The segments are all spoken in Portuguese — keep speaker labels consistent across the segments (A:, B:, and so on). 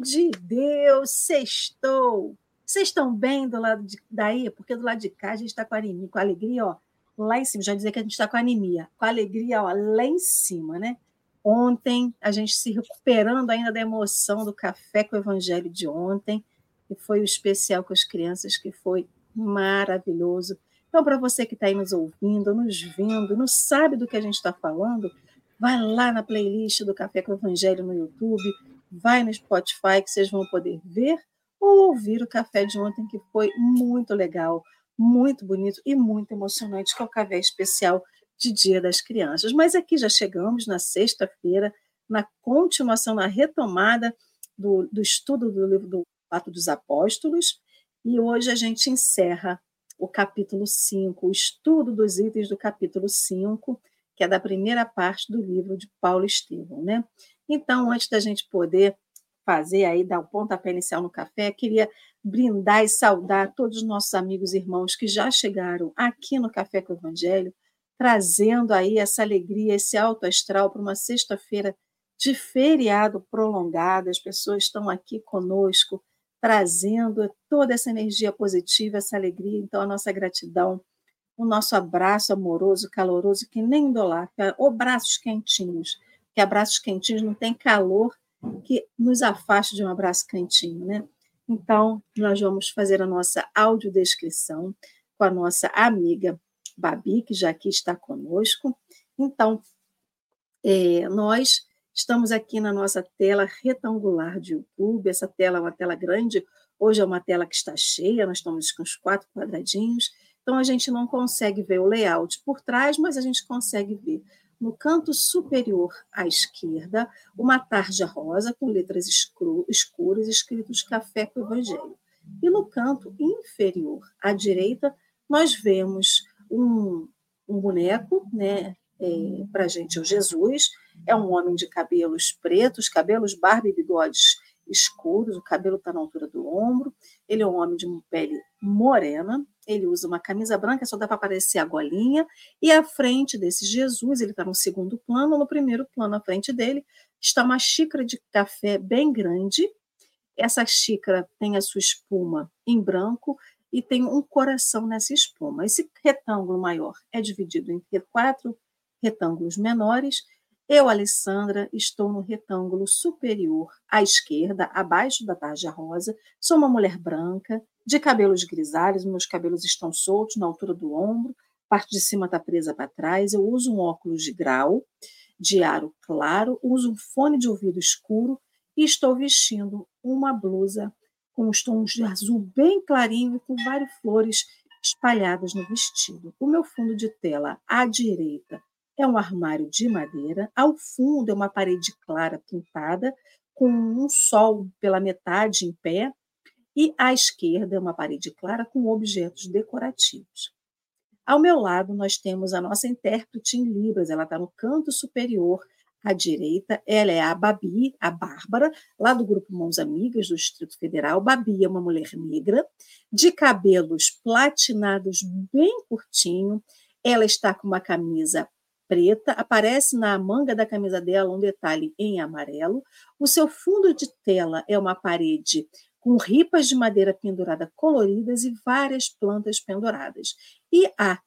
A: De Deus! Sextou! Vocês estão bem do lado de, daí? Porque do lado de cá a gente está com anemia, com alegria, ó, lá em cima. Já dizer que a gente está com anemia, com alegria, ó, lá em cima, né? Ontem, a gente se recuperando ainda da emoção do café com o evangelho de ontem, que foi o especial com as crianças, que foi maravilhoso. Então, para você que está aí nos ouvindo, nos vendo, não sabe do que a gente está falando, vai lá na playlist do Café com o Evangelho no YouTube, vai no Spotify que vocês vão poder ver ou ouvir o café de ontem, que foi muito legal, muito bonito e muito emocionante, que é o café especial de Dia das Crianças. Mas aqui já chegamos na sexta-feira, na continuação, na retomada do, do estudo do livro do Ato dos Apóstolos, e hoje a gente encerra o capítulo 5, o estudo dos itens do capítulo 5, que é da primeira parte do livro de Paulo Estevão, né? Então, antes da gente poder fazer aí, dar o pontapé inicial no café, queria brindar e saudar todos os nossos amigos e irmãos que já chegaram aqui no Café com o Evangelho, trazendo aí essa alegria, esse alto astral para uma sexta-feira de feriado prolongado. As pessoas estão aqui conosco, trazendo toda essa energia positiva, essa alegria. Então, a nossa gratidão, o nosso abraço amoroso, caloroso, que nem dolar, ou braços quentinhos, que abraços quentinhos não tem calor que nos afaste de um abraço quentinho, né? Então, nós vamos fazer a nossa audiodescrição com a nossa amiga Babi, que já aqui está conosco. Então, é, nós Estamos aqui na nossa tela retangular de YouTube. Essa tela é uma tela grande, hoje é uma tela que está cheia, nós estamos com os quatro quadradinhos, então a gente não consegue ver o layout por trás, mas a gente consegue ver no canto superior à esquerda uma tarja rosa com letras escuras escritos Café com Evangelho. E no canto inferior à direita, nós vemos um, um boneco, né, é, para a gente, é o Jesus, é um homem de cabelos pretos, cabelos, barba e bigodes escuros, o cabelo está na altura do ombro. Ele é um homem de pele morena, ele usa uma camisa branca, só dá para aparecer a golinha. E à frente desse Jesus, ele está no segundo plano, no primeiro plano, à frente dele, está uma xícara de café bem grande. Essa xícara tem a sua espuma em branco e tem um coração nessa espuma. Esse retângulo maior é dividido em quatro retângulos menores eu, Alessandra, estou no retângulo superior à esquerda, abaixo da tarja rosa. Sou uma mulher branca, de cabelos grisalhos, meus cabelos estão soltos na altura do ombro, parte de cima está presa para trás. Eu uso um óculos de grau, de aro claro, uso um fone de ouvido escuro e estou vestindo uma blusa com os tons de azul bem clarinho e com várias flores espalhadas no vestido. O meu fundo de tela à direita é um armário de madeira, ao fundo é uma parede clara pintada, com um sol pela metade em pé, e à esquerda é uma parede clara com objetos decorativos. Ao meu lado, nós temos a nossa intérprete em Libras, ela está no canto superior à direita, ela é a Babi, a Bárbara, lá do grupo Mãos Amigas do Distrito Federal. Babi é uma mulher negra, de cabelos platinados bem curtinho, ela está com uma camisa preta, aparece na manga da camisa dela um detalhe em amarelo. O seu fundo de tela é uma parede com ripas de madeira pendurada coloridas e várias plantas penduradas. E à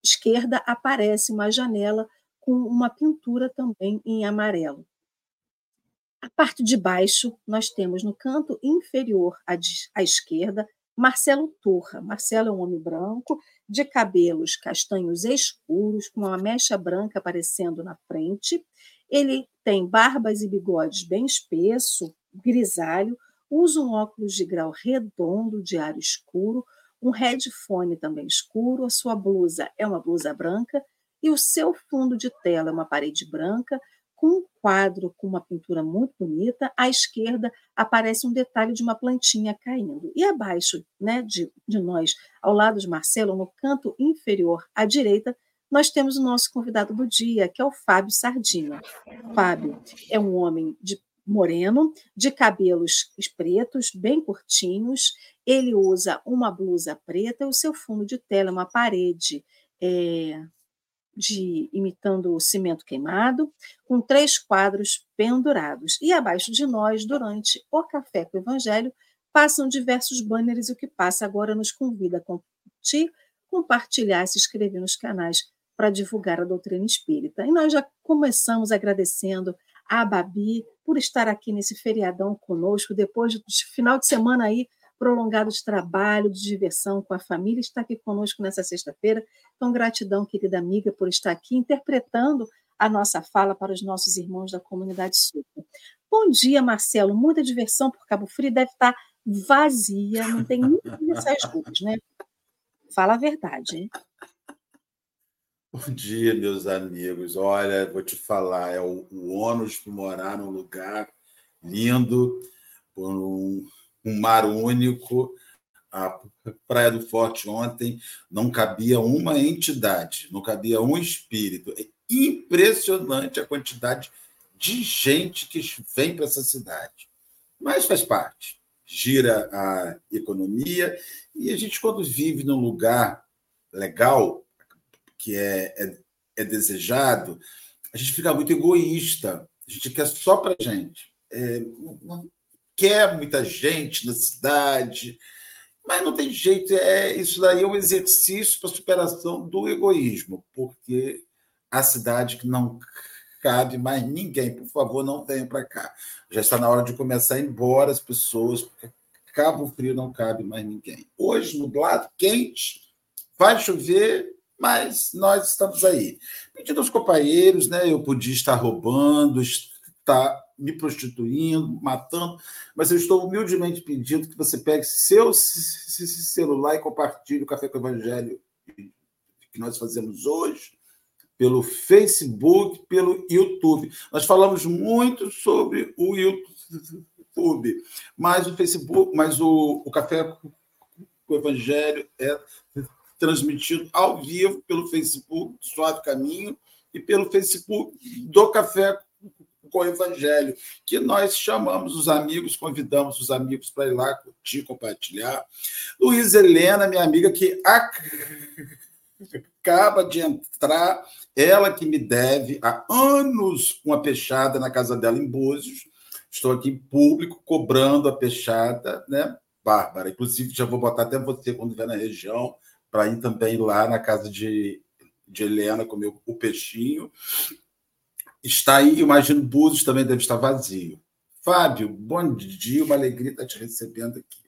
A: esquerda aparece uma janela com uma pintura também em amarelo. A parte de baixo, nós temos no canto inferior à, à esquerda Marcelo Turra. Marcelo é um homem branco, de cabelos castanhos escuros, com uma mecha branca aparecendo na frente. Ele tem barbas e bigodes bem espesso, grisalho, usa um óculos de grau redondo de ar escuro, um headphone também escuro, a sua blusa é uma blusa branca e o seu fundo de tela é uma parede branca com um quadro com uma pintura muito bonita. À esquerda aparece um detalhe de uma plantinha caindo. E abaixo né, de, de nós, ao lado de Marcelo, no canto inferior à direita, nós temos o nosso convidado do dia, que é o Fábio Sardinha. Fábio é um homem de moreno, de cabelos pretos, bem curtinhos. Ele usa uma blusa preta e o seu fundo de tela é uma parede é, de imitando o cimento queimado, com três quadros pendurados. E abaixo de nós, durante o café com o Evangelho, passam diversos banners e o que passa agora nos convida a curtir, compartilhar e se inscrever nos canais para divulgar a doutrina espírita. E nós já começamos agradecendo a Babi por estar aqui nesse feriadão conosco, depois do final de semana aí prolongado de trabalho, de diversão com a família, está aqui conosco nessa sexta-feira. Então, gratidão, querida amiga, por estar aqui interpretando a nossa fala para os nossos irmãos da comunidade sul. Bom dia, Marcelo. Muita diversão por Cabo Frio deve estar vazia, não tem ninguém nessas ruas, né? Fala a verdade. Hein?
B: Bom dia, meus amigos. Olha, vou te falar, é o, o ônus de morar num lugar lindo, por um um mar único. A Praia do Forte ontem não cabia uma entidade, não cabia um espírito. É impressionante a quantidade de gente que vem para essa cidade. Mas faz parte. Gira a economia e a gente, quando vive num lugar legal, que é, é, é desejado, a gente fica muito egoísta. A gente quer só para a gente. É, quer muita gente na cidade, mas não tem jeito. É isso daí é um exercício para superação do egoísmo, porque a cidade que não cabe mais ninguém, por favor, não venham para cá. Já está na hora de começar a ir embora as pessoas, porque Cabo Frio não cabe mais ninguém. Hoje, nublado, quente, vai chover, mas nós estamos aí. Pedindo aos companheiros, né? Eu podia estar roubando, estar me prostituindo, matando, mas eu estou humildemente pedindo que você pegue seu celular e compartilhe o Café com o Evangelho que nós fazemos hoje pelo Facebook, pelo YouTube. Nós falamos muito sobre o YouTube, mas o Facebook, mas o, o Café com o Evangelho é transmitido ao vivo pelo Facebook Suave Caminho e pelo Facebook do Café com o Evangelho, que nós chamamos os amigos, convidamos os amigos para ir lá curtir, compartilhar. Luiz Helena, minha amiga, que acaba de entrar, ela que me deve há anos uma peixada na casa dela em Búzios. Estou aqui em público cobrando a peixada, né, Bárbara? Inclusive, já vou botar até você quando vier na região, para ir também lá na casa de, de Helena comer o peixinho está aí, imagino Búzios também deve estar vazio. Fábio, bom dia, uma alegria estar te recebendo aqui.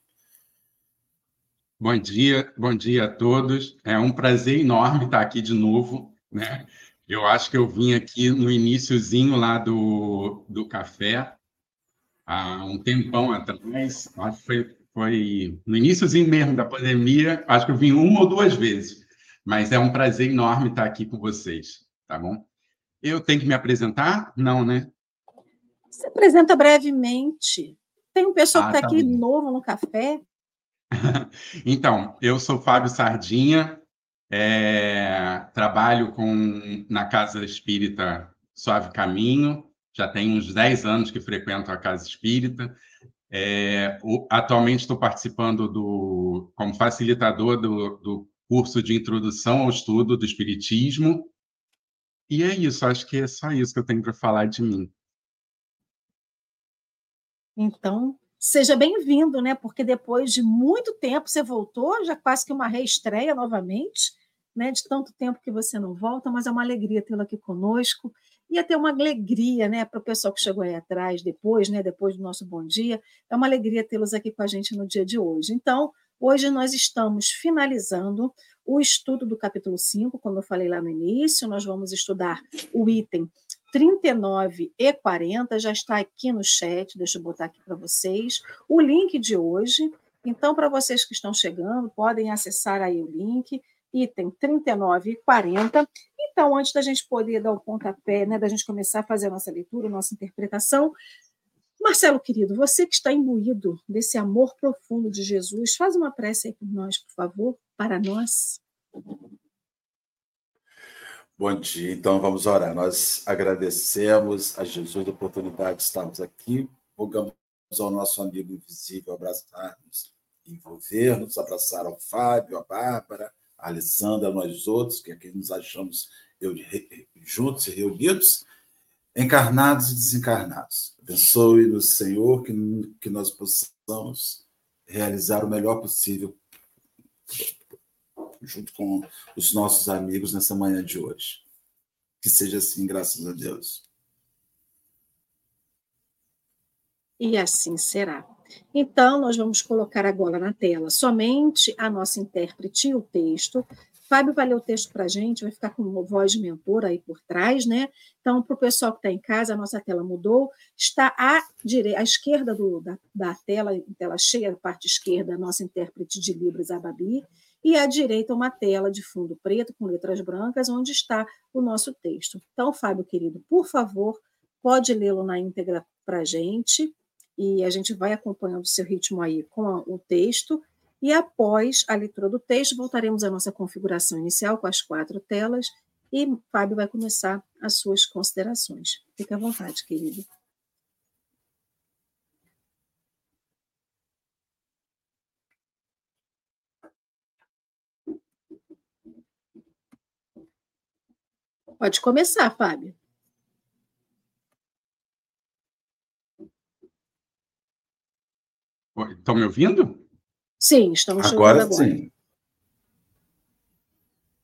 C: Bom dia, bom dia a todos. É um prazer enorme estar aqui de novo, né? Eu acho que eu vim aqui no iníciozinho lá do, do café, há um tempão atrás, acho que foi, foi no iníciozinho mesmo da pandemia, acho que eu vim uma ou duas vezes, mas é um prazer enorme estar aqui com vocês, tá bom? Eu tenho que me apresentar? Não, né?
A: Se apresenta brevemente. Tem um pessoal ah, que está tá aqui bem. novo no café.
C: então, eu sou Fábio Sardinha, é, trabalho com, na Casa Espírita Suave Caminho, já tem uns 10 anos que frequento a Casa Espírita. É, o, atualmente estou participando do, como facilitador do, do curso de introdução ao estudo do Espiritismo e é isso, acho que é só isso que eu tenho para falar de mim.
A: Então, seja bem-vindo, né? Porque depois de muito tempo você voltou, já quase que uma reestreia novamente, né? De tanto tempo que você não volta, mas é uma alegria tê-lo aqui conosco. E até uma alegria, né, para o pessoal que chegou aí atrás depois, né, depois do nosso bom dia, é uma alegria tê-los aqui com a gente no dia de hoje. Então, hoje nós estamos finalizando o estudo do capítulo 5, como eu falei lá no início, nós vamos estudar o item 39 e 40, já está aqui no chat, deixa eu botar aqui para vocês, o link de hoje. Então, para vocês que estão chegando, podem acessar aí o link, item 39 e 40. Então, antes da gente poder dar o pontapé, né, da gente começar a fazer a nossa leitura, a nossa interpretação, Marcelo, querido, você que está imbuído desse amor profundo de Jesus, faz uma prece aí por nós, por favor, para nós.
B: Bom dia, então vamos orar. Nós agradecemos a Jesus a oportunidade de estarmos aqui, rogamos ao nosso amigo invisível abraçar-nos, envolver-nos, abraçar ao Fábio, a Bárbara, a Alessandra, nós outros, que aqui nos achamos juntos e reunidos, encarnados e desencarnados. Abençoe-nos, Senhor, que, que nós possamos realizar o melhor possível junto com os nossos amigos nessa manhã de hoje. Que seja assim, graças a Deus.
A: E assim será. Então, nós vamos colocar agora na tela somente a nossa intérprete e o texto. Fábio vai ler o texto para a gente, vai ficar com uma voz de mentor aí por trás, né? Então, para o pessoal que está em casa, a nossa tela mudou. Está à, direita, à esquerda do, da, da tela, tela cheia, a parte esquerda, a nossa intérprete de Libras, a Babi e à direita uma tela de fundo preto com letras brancas, onde está o nosso texto. Então, Fábio, querido, por favor, pode lê-lo na íntegra para a gente, e a gente vai acompanhando o seu ritmo aí com o texto, e após a leitura do texto, voltaremos à nossa configuração inicial com as quatro telas, e Fábio vai começar as suas considerações. Fique à vontade, querido. Pode começar, Fábio.
C: Estão me ouvindo?
A: Sim, estamos
B: agora, agora. sim.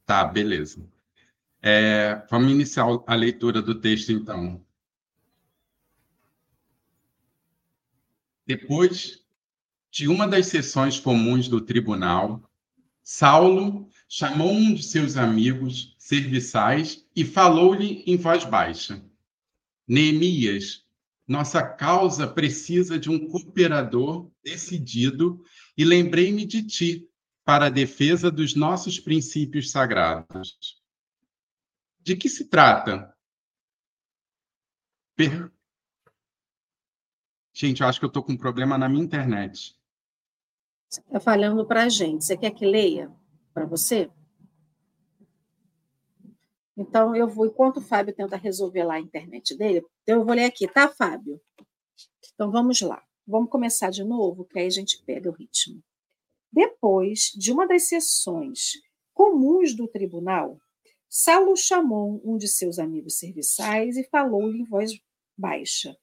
C: Tá, beleza. É, vamos iniciar a leitura do texto, então. Depois de uma das sessões comuns do tribunal, Saulo chamou um de seus amigos serviçais e falou-lhe em voz baixa: Neemias, nossa causa precisa de um cooperador decidido e lembrei-me de ti para a defesa dos nossos princípios sagrados. De que se trata? Per... Gente, eu acho que eu estou com um problema na minha internet.
A: Você está falando para a gente. Você quer que leia para você? Então, eu vou, enquanto o Fábio tenta resolver lá a internet dele, eu vou ler aqui, tá, Fábio? Então, vamos lá. Vamos começar de novo, que aí a gente pega o ritmo. Depois de uma das sessões comuns do tribunal, Saulo chamou um de seus amigos serviçais e falou-lhe em voz baixa: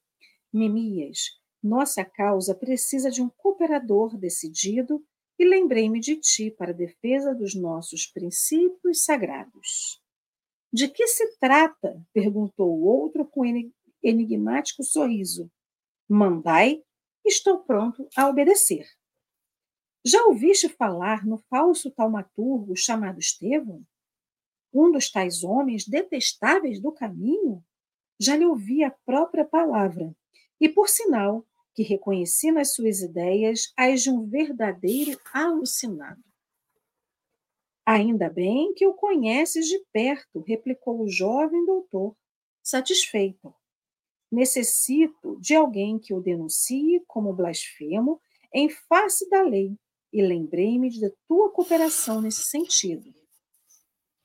A: Nemias, nossa causa precisa de um cooperador decidido e lembrei-me de ti para a defesa dos nossos princípios sagrados. De que se trata? perguntou o outro com enigmático sorriso. Mandai, estou pronto a obedecer. Já ouviste falar no falso taumaturgo chamado Estevão? Um dos tais homens detestáveis do caminho? Já lhe ouvi a própria palavra, e por sinal que reconheci nas suas ideias as de um verdadeiro alucinado. Ainda bem que o conheces de perto, replicou o jovem doutor, satisfeito. Necessito de alguém que o denuncie como blasfemo em face da lei e lembrei-me de tua cooperação nesse sentido.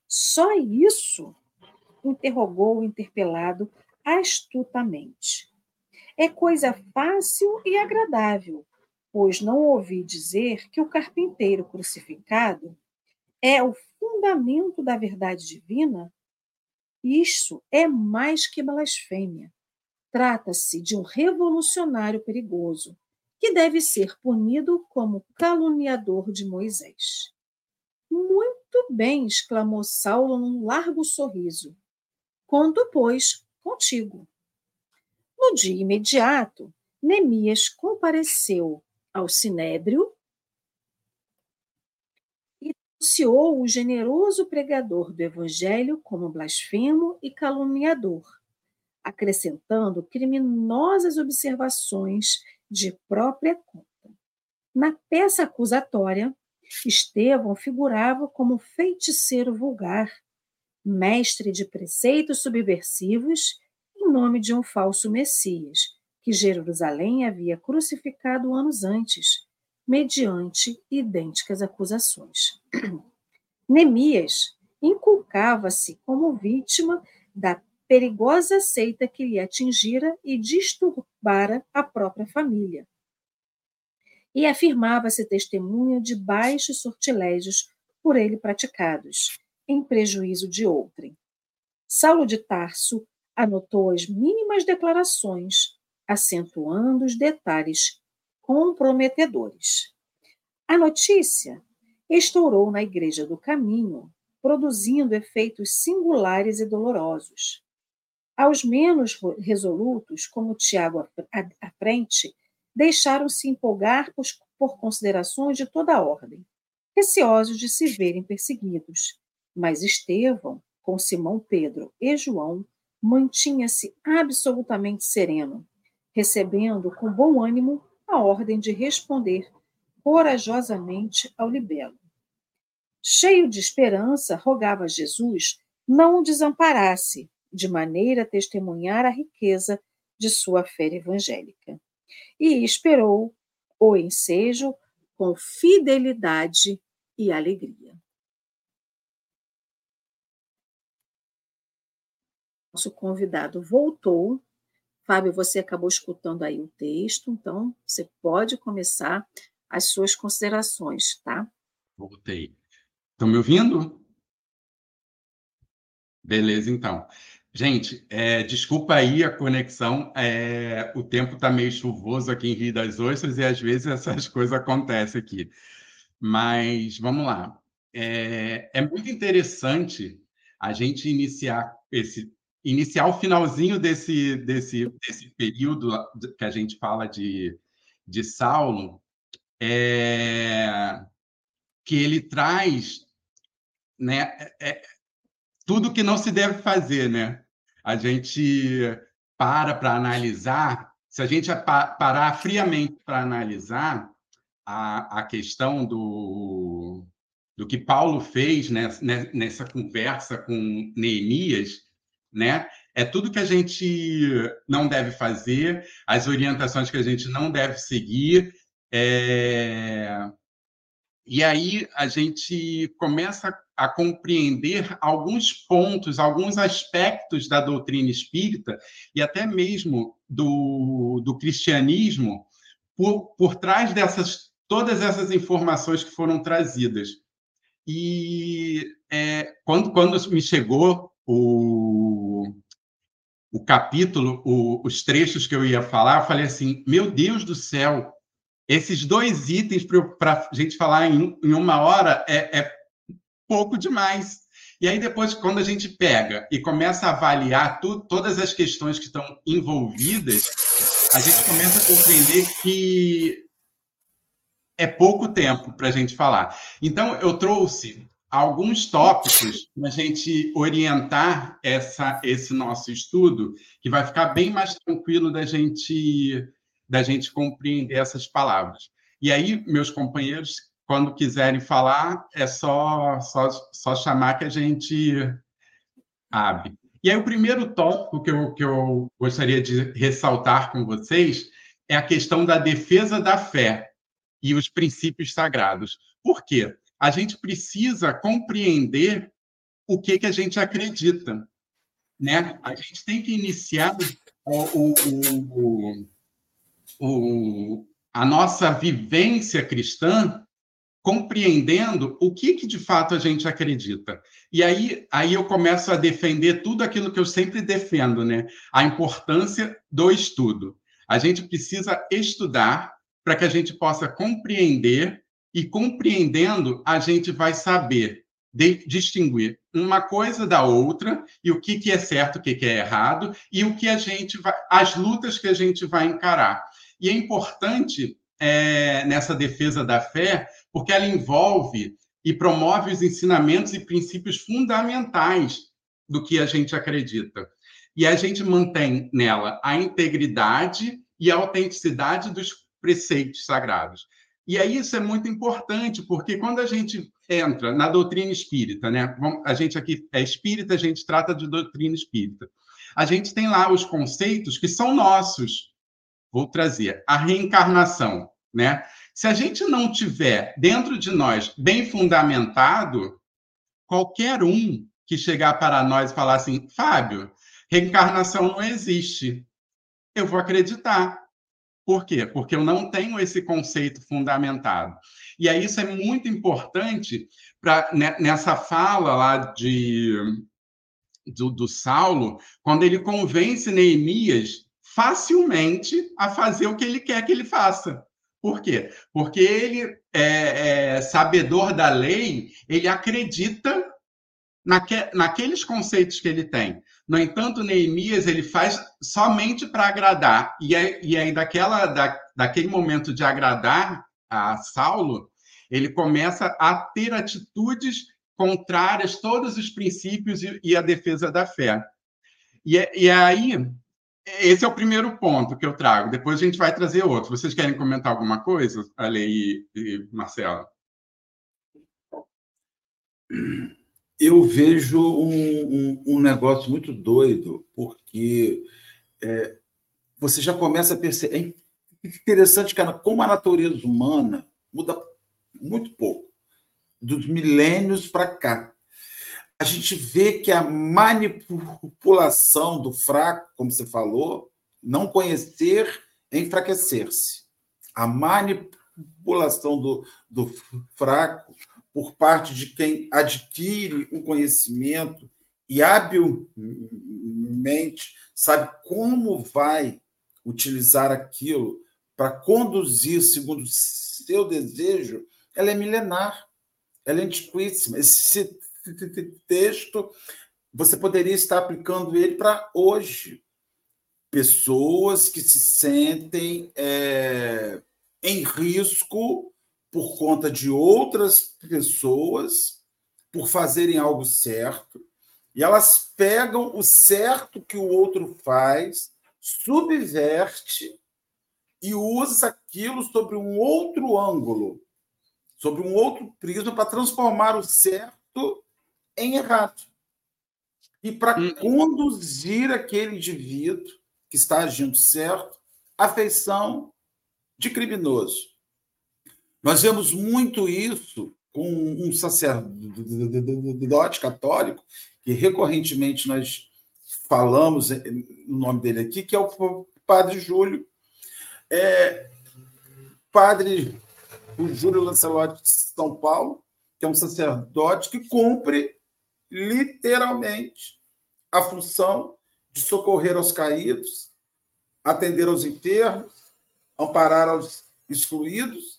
A: Só isso? interrogou o interpelado astutamente. É coisa fácil e agradável, pois não ouvi dizer que o carpinteiro crucificado é o fundamento da verdade divina, isso é mais que blasfêmia. Trata-se de um revolucionário perigoso, que deve ser punido como caluniador de Moisés. Muito bem, exclamou Saulo num largo sorriso. Conto, pois, contigo. No dia imediato, Neemias compareceu ao sinédrio denunciou o generoso pregador do evangelho como blasfemo e caluniador, acrescentando criminosas observações de própria conta. Na peça acusatória, Estevão figurava como feiticeiro vulgar, mestre de preceitos subversivos em nome de um falso Messias, que Jerusalém havia crucificado anos antes mediante idênticas acusações. Neemias inculcava-se como vítima da perigosa seita que lhe atingira e disturbara a própria família. E afirmava-se testemunha de baixos sortilégios por ele praticados, em prejuízo de outrem. Saulo de Tarso anotou as mínimas declarações, acentuando os detalhes comprometedores. A notícia estourou na Igreja do Caminho, produzindo efeitos singulares e dolorosos. Aos menos resolutos, como Tiago à frente, deixaram-se empolgar por considerações de toda a ordem, receosos de se verem perseguidos. Mas Estevão, com Simão Pedro e João, mantinha-se absolutamente sereno, recebendo com bom ânimo a ordem de responder corajosamente ao libelo. Cheio de esperança, rogava a Jesus não o desamparasse, de maneira a testemunhar a riqueza de sua fé evangélica. E esperou o ensejo com fidelidade e alegria. Nosso convidado voltou. Fábio, você acabou escutando aí o texto, então você pode começar as suas considerações, tá?
C: Voltei. Estão me ouvindo? Beleza, então. Gente, é, desculpa aí a conexão. É, o tempo está meio chuvoso aqui em Rio das Ostras e às vezes essas coisas acontecem aqui. Mas vamos lá. É, é muito interessante a gente iniciar esse iniciar o finalzinho desse, desse, desse período que a gente fala de, de Saulo, é, que ele traz né, é, é, tudo que não se deve fazer, né? A gente para para analisar, se a gente parar friamente para analisar a, a questão do, do que Paulo fez nessa conversa com Neemias, né? É tudo que a gente não deve fazer, as orientações que a gente não deve seguir. É... E aí a gente começa a compreender alguns pontos, alguns aspectos da doutrina espírita e até mesmo do, do cristianismo por, por trás dessas todas essas informações que foram trazidas. E é, quando, quando me chegou o, o capítulo, o, os trechos que eu ia falar, eu falei assim: meu Deus do céu, esses dois itens para a gente falar em, em uma hora é, é pouco demais. E aí, depois, quando a gente pega e começa a avaliar tu, todas as questões que estão envolvidas, a gente começa a compreender que é pouco tempo para a gente falar. Então, eu trouxe alguns tópicos para a gente orientar essa, esse nosso estudo, que vai ficar bem mais tranquilo da gente, da gente compreender essas palavras. E aí, meus companheiros, quando quiserem falar, é só, só, só chamar que a gente abre. E aí, o primeiro tópico que eu, que eu gostaria de ressaltar com vocês é a questão da defesa da fé e os princípios sagrados. Por quê? A gente precisa compreender o que, que a gente acredita. Né? A gente tem que iniciar o, o, o, a nossa vivência cristã compreendendo o que, que de fato a gente acredita. E aí, aí eu começo a defender tudo aquilo que eu sempre defendo, né? A importância do estudo. A gente precisa estudar para que a gente possa compreender e compreendendo a gente vai saber de, distinguir uma coisa da outra e o que, que é certo, o que, que é errado e o que a gente vai, as lutas que a gente vai encarar. E é importante é, nessa defesa da fé porque ela envolve e promove os ensinamentos e princípios fundamentais do que a gente acredita. E a gente mantém nela a integridade e a autenticidade dos preceitos sagrados. E aí isso é muito importante, porque quando a gente entra na doutrina espírita, né? A gente aqui é espírita, a gente trata de doutrina espírita. A gente tem lá os conceitos que são nossos. Vou trazer a reencarnação, né? Se a gente não tiver dentro de nós bem fundamentado, qualquer um que chegar para nós e falar assim, Fábio, reencarnação não existe, eu vou acreditar. Por quê? Porque eu não tenho esse conceito fundamentado. E aí isso é muito importante para né, nessa fala lá de do, do Saulo, quando ele convence Neemias facilmente a fazer o que ele quer que ele faça. Por quê? Porque ele é, é sabedor da lei, ele acredita naque, naqueles conceitos que ele tem. No entanto, Neemias ele faz somente para agradar. E, aí, e aí daquela, da, daquele momento de agradar a Saulo, ele começa a ter atitudes contrárias todos os princípios e, e a defesa da fé. E, e aí, esse é o primeiro ponto que eu trago. Depois a gente vai trazer outro. Vocês querem comentar alguma coisa, Ale e, e Marcela?
B: Eu vejo um, um, um, negócio muito doido, porque é, você já começa a perceber. É interessante, cara, como a natureza humana muda muito pouco, dos milênios para cá a gente vê que a manipulação do fraco, como você falou, não conhecer é enfraquecer-se. A manipulação do, do fraco por parte de quem adquire um conhecimento e habilmente sabe como vai utilizar aquilo para conduzir segundo o seu desejo, ela é milenar, ela é antiquíssima. Esse texto, você poderia estar aplicando ele para hoje. Pessoas que se sentem é, em risco por conta de outras pessoas, por fazerem algo certo, e elas pegam o certo que o outro faz, subverte e usa aquilo sobre um outro ângulo, sobre um outro prisma, para transformar o certo em errado. E para hum. conduzir aquele indivíduo que está agindo certo à feição de criminoso. Nós vemos muito isso com um sacerdote católico, que recorrentemente nós falamos o nome dele aqui, que é o Padre Júlio. É, padre o Júlio Lancelotti de São Paulo, que é um sacerdote que cumpre literalmente a função de socorrer aos caídos, atender aos enfermos, amparar aos excluídos.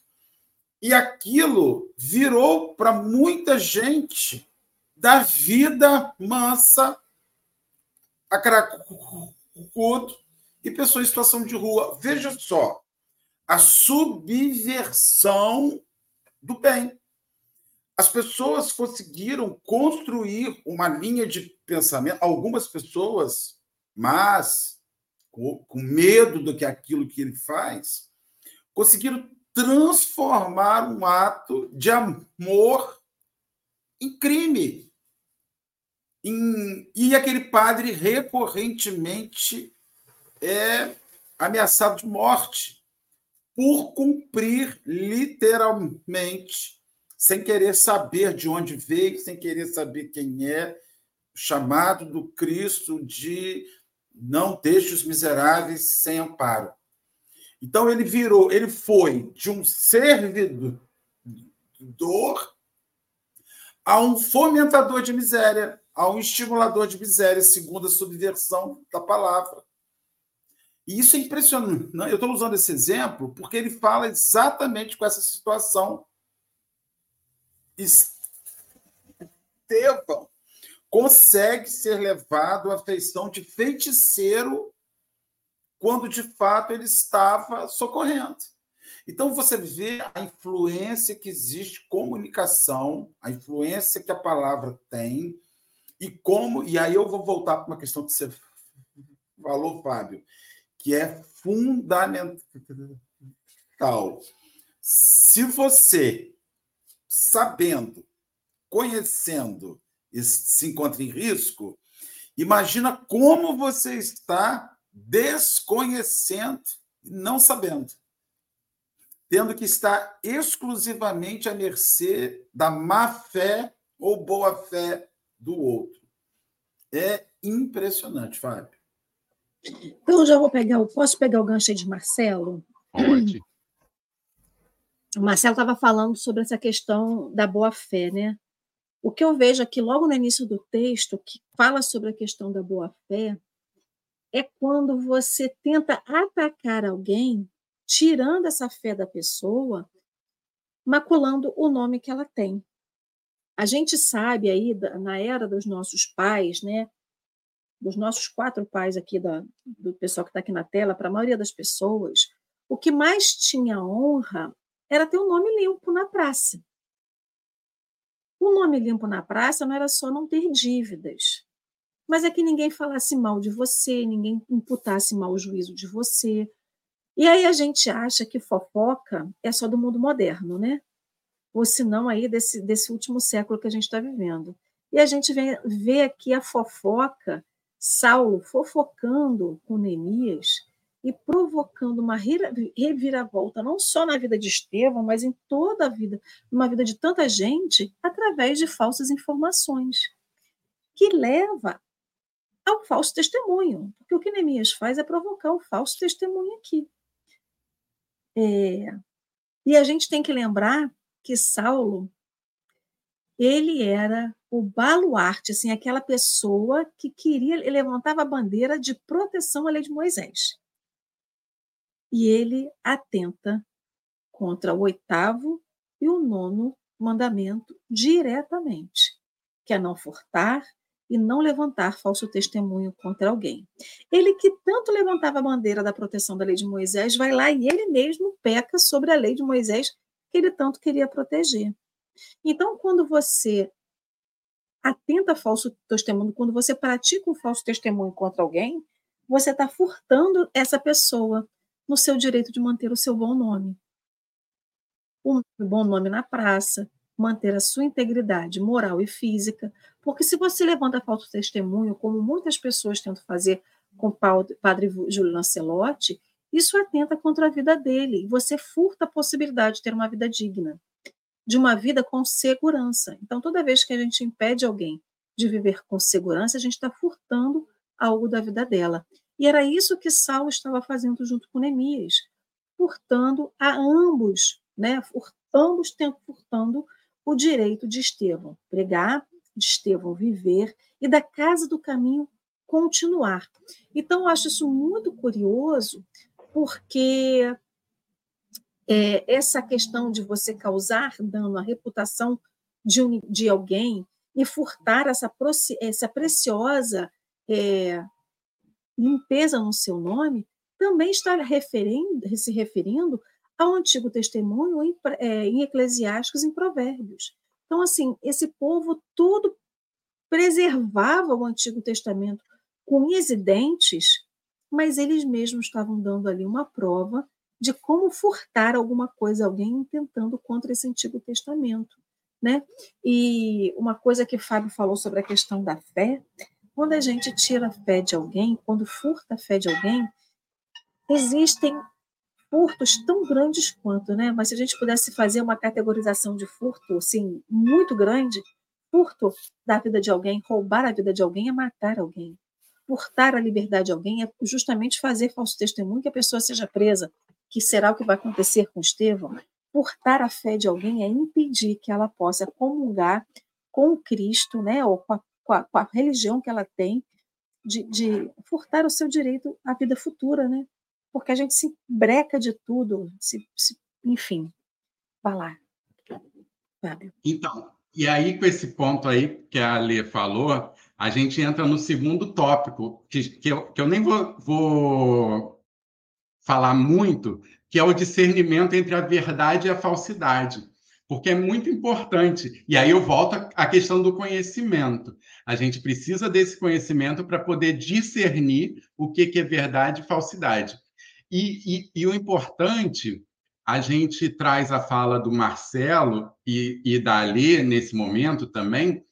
B: E aquilo virou para muita gente da vida mansa a cracudo e pessoa em situação de rua. Veja só, a subversão do bem as pessoas conseguiram construir uma linha de pensamento, algumas pessoas, mas com medo do que aquilo que ele faz, conseguiram transformar um ato de amor em crime. Em, e aquele padre recorrentemente é ameaçado de morte por cumprir literalmente sem querer saber de onde veio, sem querer saber quem é, chamado do Cristo de não deixe os miseráveis sem amparo. Então ele virou, ele foi de um servidor a um fomentador de miséria, a um estimulador de miséria, segundo a subversão da palavra. E isso é impressionante. Eu estou usando esse exemplo porque ele fala exatamente com essa situação Estevão consegue ser levado à feição de feiticeiro quando de fato ele estava socorrendo. Então você vê a influência que existe comunicação, a influência que a palavra tem e como e aí eu vou voltar para uma questão que você falou, Fábio, que é fundamental. Se você sabendo, conhecendo, se encontra em risco, imagina como você está desconhecendo e não sabendo, tendo que estar exclusivamente à mercê da má fé ou boa fé do outro. É impressionante, Fábio.
A: Então, já vou pegar, posso pegar o gancho aí de Marcelo?
C: Pode
A: o Marcelo estava falando sobre essa questão da boa-fé, né? O que eu vejo aqui logo no início do texto, que fala sobre a questão da boa-fé é quando você tenta atacar alguém, tirando essa fé da pessoa, maculando o nome que ela tem. A gente sabe aí, na era dos nossos pais, né, dos nossos quatro pais aqui, da, do pessoal que está aqui na tela, para a maioria das pessoas, o que mais tinha honra era ter um nome limpo na praça. O nome limpo na praça não era só não ter dívidas, mas é que ninguém falasse mal de você, ninguém imputasse mau juízo de você. E aí a gente acha que fofoca é só do mundo moderno, né? Ou se não aí desse, desse último século que a gente está vivendo. E a gente vê, vê aqui a fofoca, Saulo fofocando com Neemias, e provocando uma reviravolta, não só na vida de Estevão, mas em toda a vida, numa vida de tanta gente, através de falsas informações, que leva ao falso testemunho. Porque o que Neemias faz é provocar o falso testemunho aqui. É, e a gente tem que lembrar que Saulo, ele era o baluarte, assim, aquela pessoa que queria, ele levantava a bandeira de proteção à lei de Moisés e ele atenta contra o oitavo e o nono mandamento diretamente, que é não furtar e não levantar falso testemunho contra alguém. Ele que tanto levantava a bandeira da proteção da lei de Moisés, vai lá e ele mesmo peca sobre a lei de Moisés que ele tanto queria proteger. Então, quando você atenta a falso testemunho, quando você pratica um falso testemunho contra alguém, você está furtando essa pessoa, no seu direito de manter o seu bom nome. O bom nome na praça, manter a sua integridade moral e física, porque se você levanta falso testemunho, como muitas pessoas tentam fazer com o padre Júlio Lancelotti, isso atenta contra a vida dele. Você furta a possibilidade de ter uma vida digna, de uma vida com segurança. Então, toda vez que a gente impede alguém de viver com segurança, a gente está furtando algo da vida dela. E era isso que Saulo estava fazendo junto com Neemias, furtando a ambos, né? ambos furtando o direito de Estevão pregar, de Estevão viver e da casa do caminho continuar. Então, acho isso muito curioso, porque é, essa questão de você causar dano à reputação de, um, de alguém e furtar essa, essa preciosa é, limpeza no seu nome, também está referindo, se referindo ao Antigo Testemunho em, é, em Eclesiásticos, em Provérbios. Então, assim, esse povo todo preservava o Antigo Testamento com unhas e dentes, mas eles mesmos estavam dando ali uma prova de como furtar alguma coisa, alguém tentando contra esse Antigo Testamento. Né? E uma coisa que Fábio falou sobre a questão da fé, quando a gente tira a fé de alguém, quando furta a fé de alguém, existem furtos tão grandes quanto, né? Mas se a gente pudesse fazer uma categorização de furto, assim, muito grande, furto da vida de alguém, roubar a vida de alguém é matar alguém. Furtar a liberdade de alguém é justamente fazer falso testemunho que a pessoa seja presa, que será o que vai acontecer com Estevão. Furtar a fé de alguém é impedir que ela possa comungar com Cristo, né, ou com a com a, com a religião que ela tem, de, de, furtar o seu direito à vida futura, né? Porque a gente se breca de tudo, se, se, enfim. Vai lá,
C: Fábio. Então, e aí com esse ponto aí que a Lê falou, a gente entra no segundo tópico, que, que, eu, que eu nem vou, vou falar muito, que é o discernimento entre a verdade e a falsidade porque é muito importante. E aí eu volto à questão do conhecimento. A gente precisa desse conhecimento para poder discernir o que, é verdade e falsidade. E, e, e, o importante, a gente traz a fala do Marcelo e, e da Alê nesse momento também,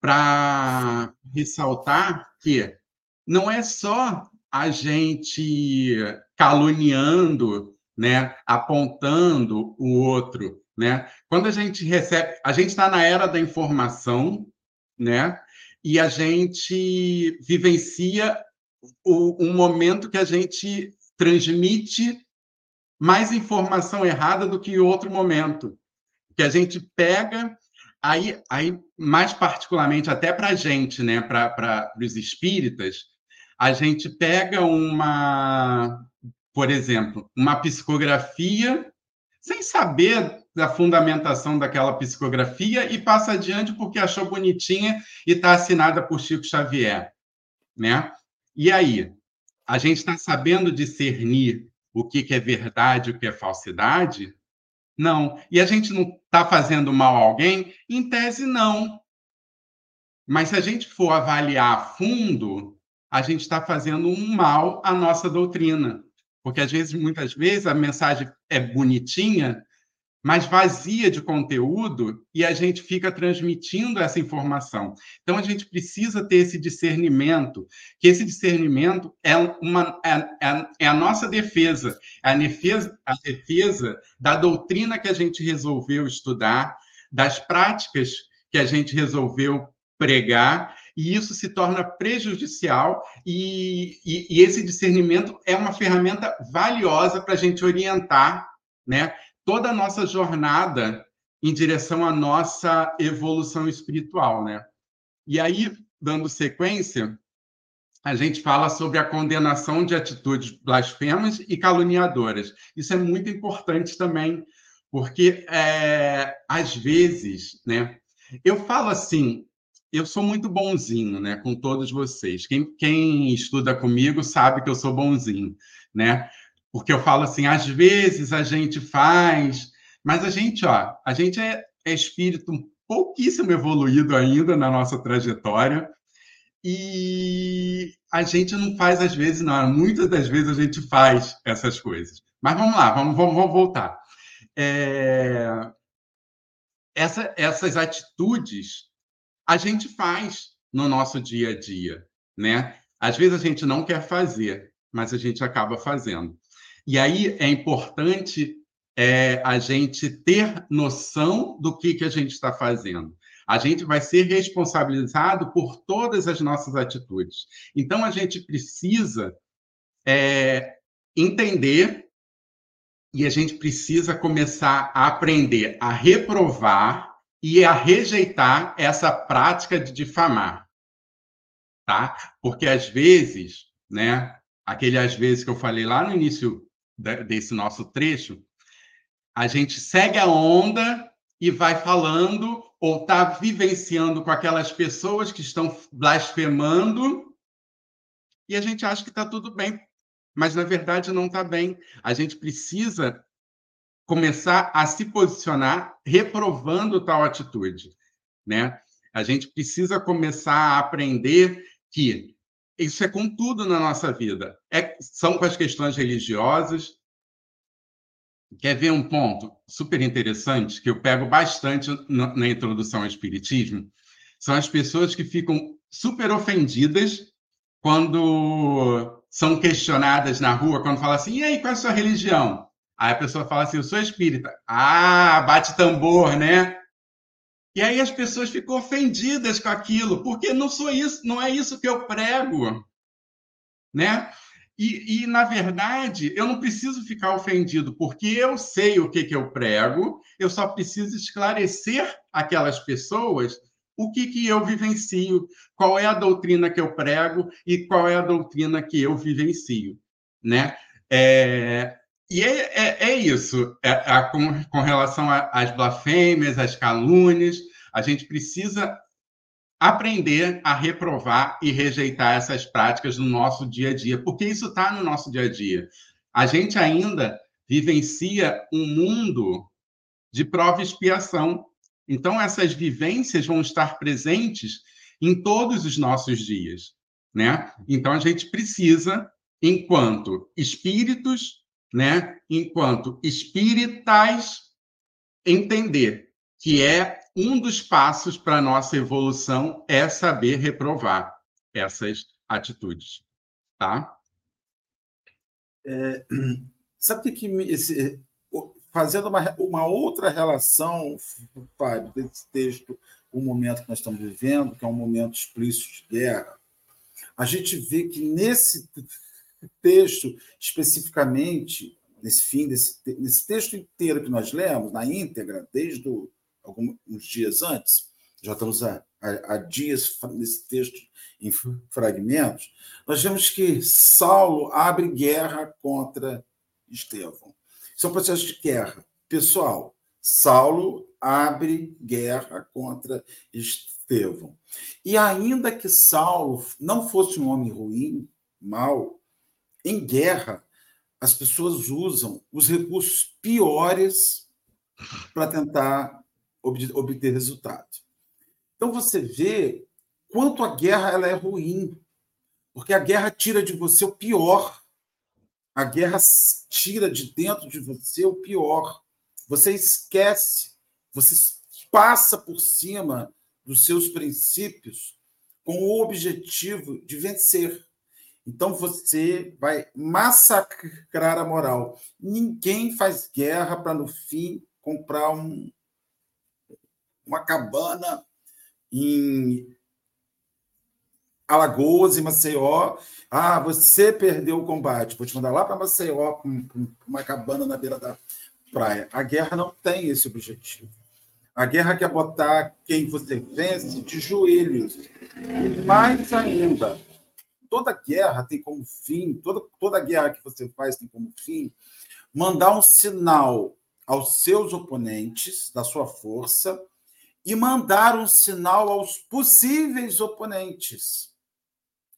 C: para ressaltar que não é só a gente caluniando, né, apontando o outro, né? Quando a gente recebe, a gente está na era da informação, né? E a gente vivencia o, um momento que a gente transmite mais informação errada do que em outro momento. Que a gente pega aí, aí, mais particularmente, até para a gente, né, para os espíritas, a gente pega uma, por exemplo, uma psicografia, sem saber da fundamentação daquela psicografia e passa adiante porque achou bonitinha e está assinada por Chico Xavier, né? E aí, a gente está sabendo discernir o que, que é verdade e o que é falsidade? Não. E a gente não está fazendo mal a alguém? Em tese, não. Mas se a gente for avaliar a fundo, a gente está fazendo um mal à nossa doutrina. Porque às vezes, muitas vezes, a mensagem é bonitinha, mas vazia de conteúdo e a gente fica transmitindo essa informação. Então a gente precisa ter esse discernimento, que esse discernimento é, uma, é, é, é a nossa defesa, é a defesa, a defesa da doutrina que a gente resolveu estudar, das práticas que a gente resolveu pregar, e isso se torna prejudicial, e, e, e esse discernimento é uma ferramenta valiosa para a gente orientar né, toda a nossa jornada em direção à nossa evolução espiritual, né? E aí, dando sequência, a gente fala sobre a condenação de atitudes blasfemas e caluniadoras. Isso é muito importante também, porque é, às vezes, né? Eu falo assim, eu sou muito bonzinho, né, com todos vocês. Quem, quem estuda comigo sabe que eu sou bonzinho, né? Porque eu falo assim, às vezes a gente faz, mas a gente, ó, a gente é, é espírito pouquíssimo evoluído ainda na nossa trajetória e a gente não faz às vezes, não. Muitas das vezes a gente faz essas coisas. Mas vamos lá, vamos, vamos, vamos voltar. É... Essa, essas atitudes a gente faz no nosso dia a dia, né? Às vezes a gente não quer fazer, mas a gente acaba fazendo. E aí é importante é, a gente ter noção do que, que a gente está fazendo. A gente vai ser responsabilizado por todas as nossas atitudes. Então, a gente precisa é, entender e a gente precisa começar a aprender a reprovar e a rejeitar essa prática de difamar. Tá? Porque às vezes, né, aquele às vezes que eu falei lá no início desse nosso trecho, a gente segue a onda e vai falando ou está vivenciando com aquelas pessoas que estão blasfemando e a gente acha que está tudo bem, mas na verdade não está bem. A gente precisa começar a se posicionar reprovando tal atitude, né? A gente precisa começar a aprender que isso é com tudo na nossa vida. É, são com as questões religiosas. Quer ver um ponto super interessante que eu pego bastante na, na introdução ao Espiritismo? São as pessoas que ficam super ofendidas quando são questionadas na rua, quando falam assim, e aí, qual é a sua religião? Aí a pessoa fala assim, eu sou espírita. Ah, bate tambor, né? E aí as pessoas ficam ofendidas com aquilo, porque não sou isso, não é isso que eu prego, né? E, e, na verdade, eu não preciso ficar ofendido, porque eu sei o que, que eu prego, eu só preciso esclarecer aquelas pessoas o que, que eu vivencio, qual é a doutrina que eu prego e qual é a doutrina que eu vivencio, né? É, e é, é, é isso, é, é, com, com, relação às blasfêmias, às calúnias, a gente precisa aprender a reprovar e rejeitar essas práticas no nosso dia a dia, porque isso está no nosso dia a dia. A gente ainda vivencia um mundo de prova e expiação. Então, essas vivências vão estar presentes em todos os nossos dias. Né? Então, a gente precisa, enquanto espíritos, né, enquanto espíritas, entender que é um dos passos para a nossa evolução é saber reprovar essas atitudes. Tá?
B: É, sabe que esse, fazendo uma, uma outra relação, Fábio, desse texto, o momento que nós estamos vivendo, que é um momento explícito de guerra, a gente vê que nesse texto, especificamente, nesse fim, desse, nesse texto inteiro que nós lemos, na íntegra, desde alguns dias antes, já estamos há dias nesse texto em fragmentos, nós vemos que Saulo abre guerra contra Estevão. Isso é um processo de guerra pessoal. Saulo abre guerra contra Estevão. E ainda que Saulo não fosse um homem ruim, mau, em guerra, as pessoas usam os recursos piores para tentar obter resultado. Então você vê quanto a guerra ela é ruim, porque a guerra tira de você o pior. A guerra tira de dentro de você o pior. Você esquece, você passa por cima dos seus princípios com o objetivo de vencer. Então você vai massacrar a moral. Ninguém faz guerra para no fim comprar um, uma cabana em Alagoas e Maceió. Ah, você perdeu o combate. Vou te mandar lá para Maceió, com uma cabana na beira da praia. A guerra não tem esse objetivo. A guerra quer botar quem você vence de joelhos. E mais ainda, toda guerra tem como fim, toda, toda guerra que você faz tem como fim mandar um sinal aos seus oponentes da sua força e mandar um sinal aos possíveis oponentes.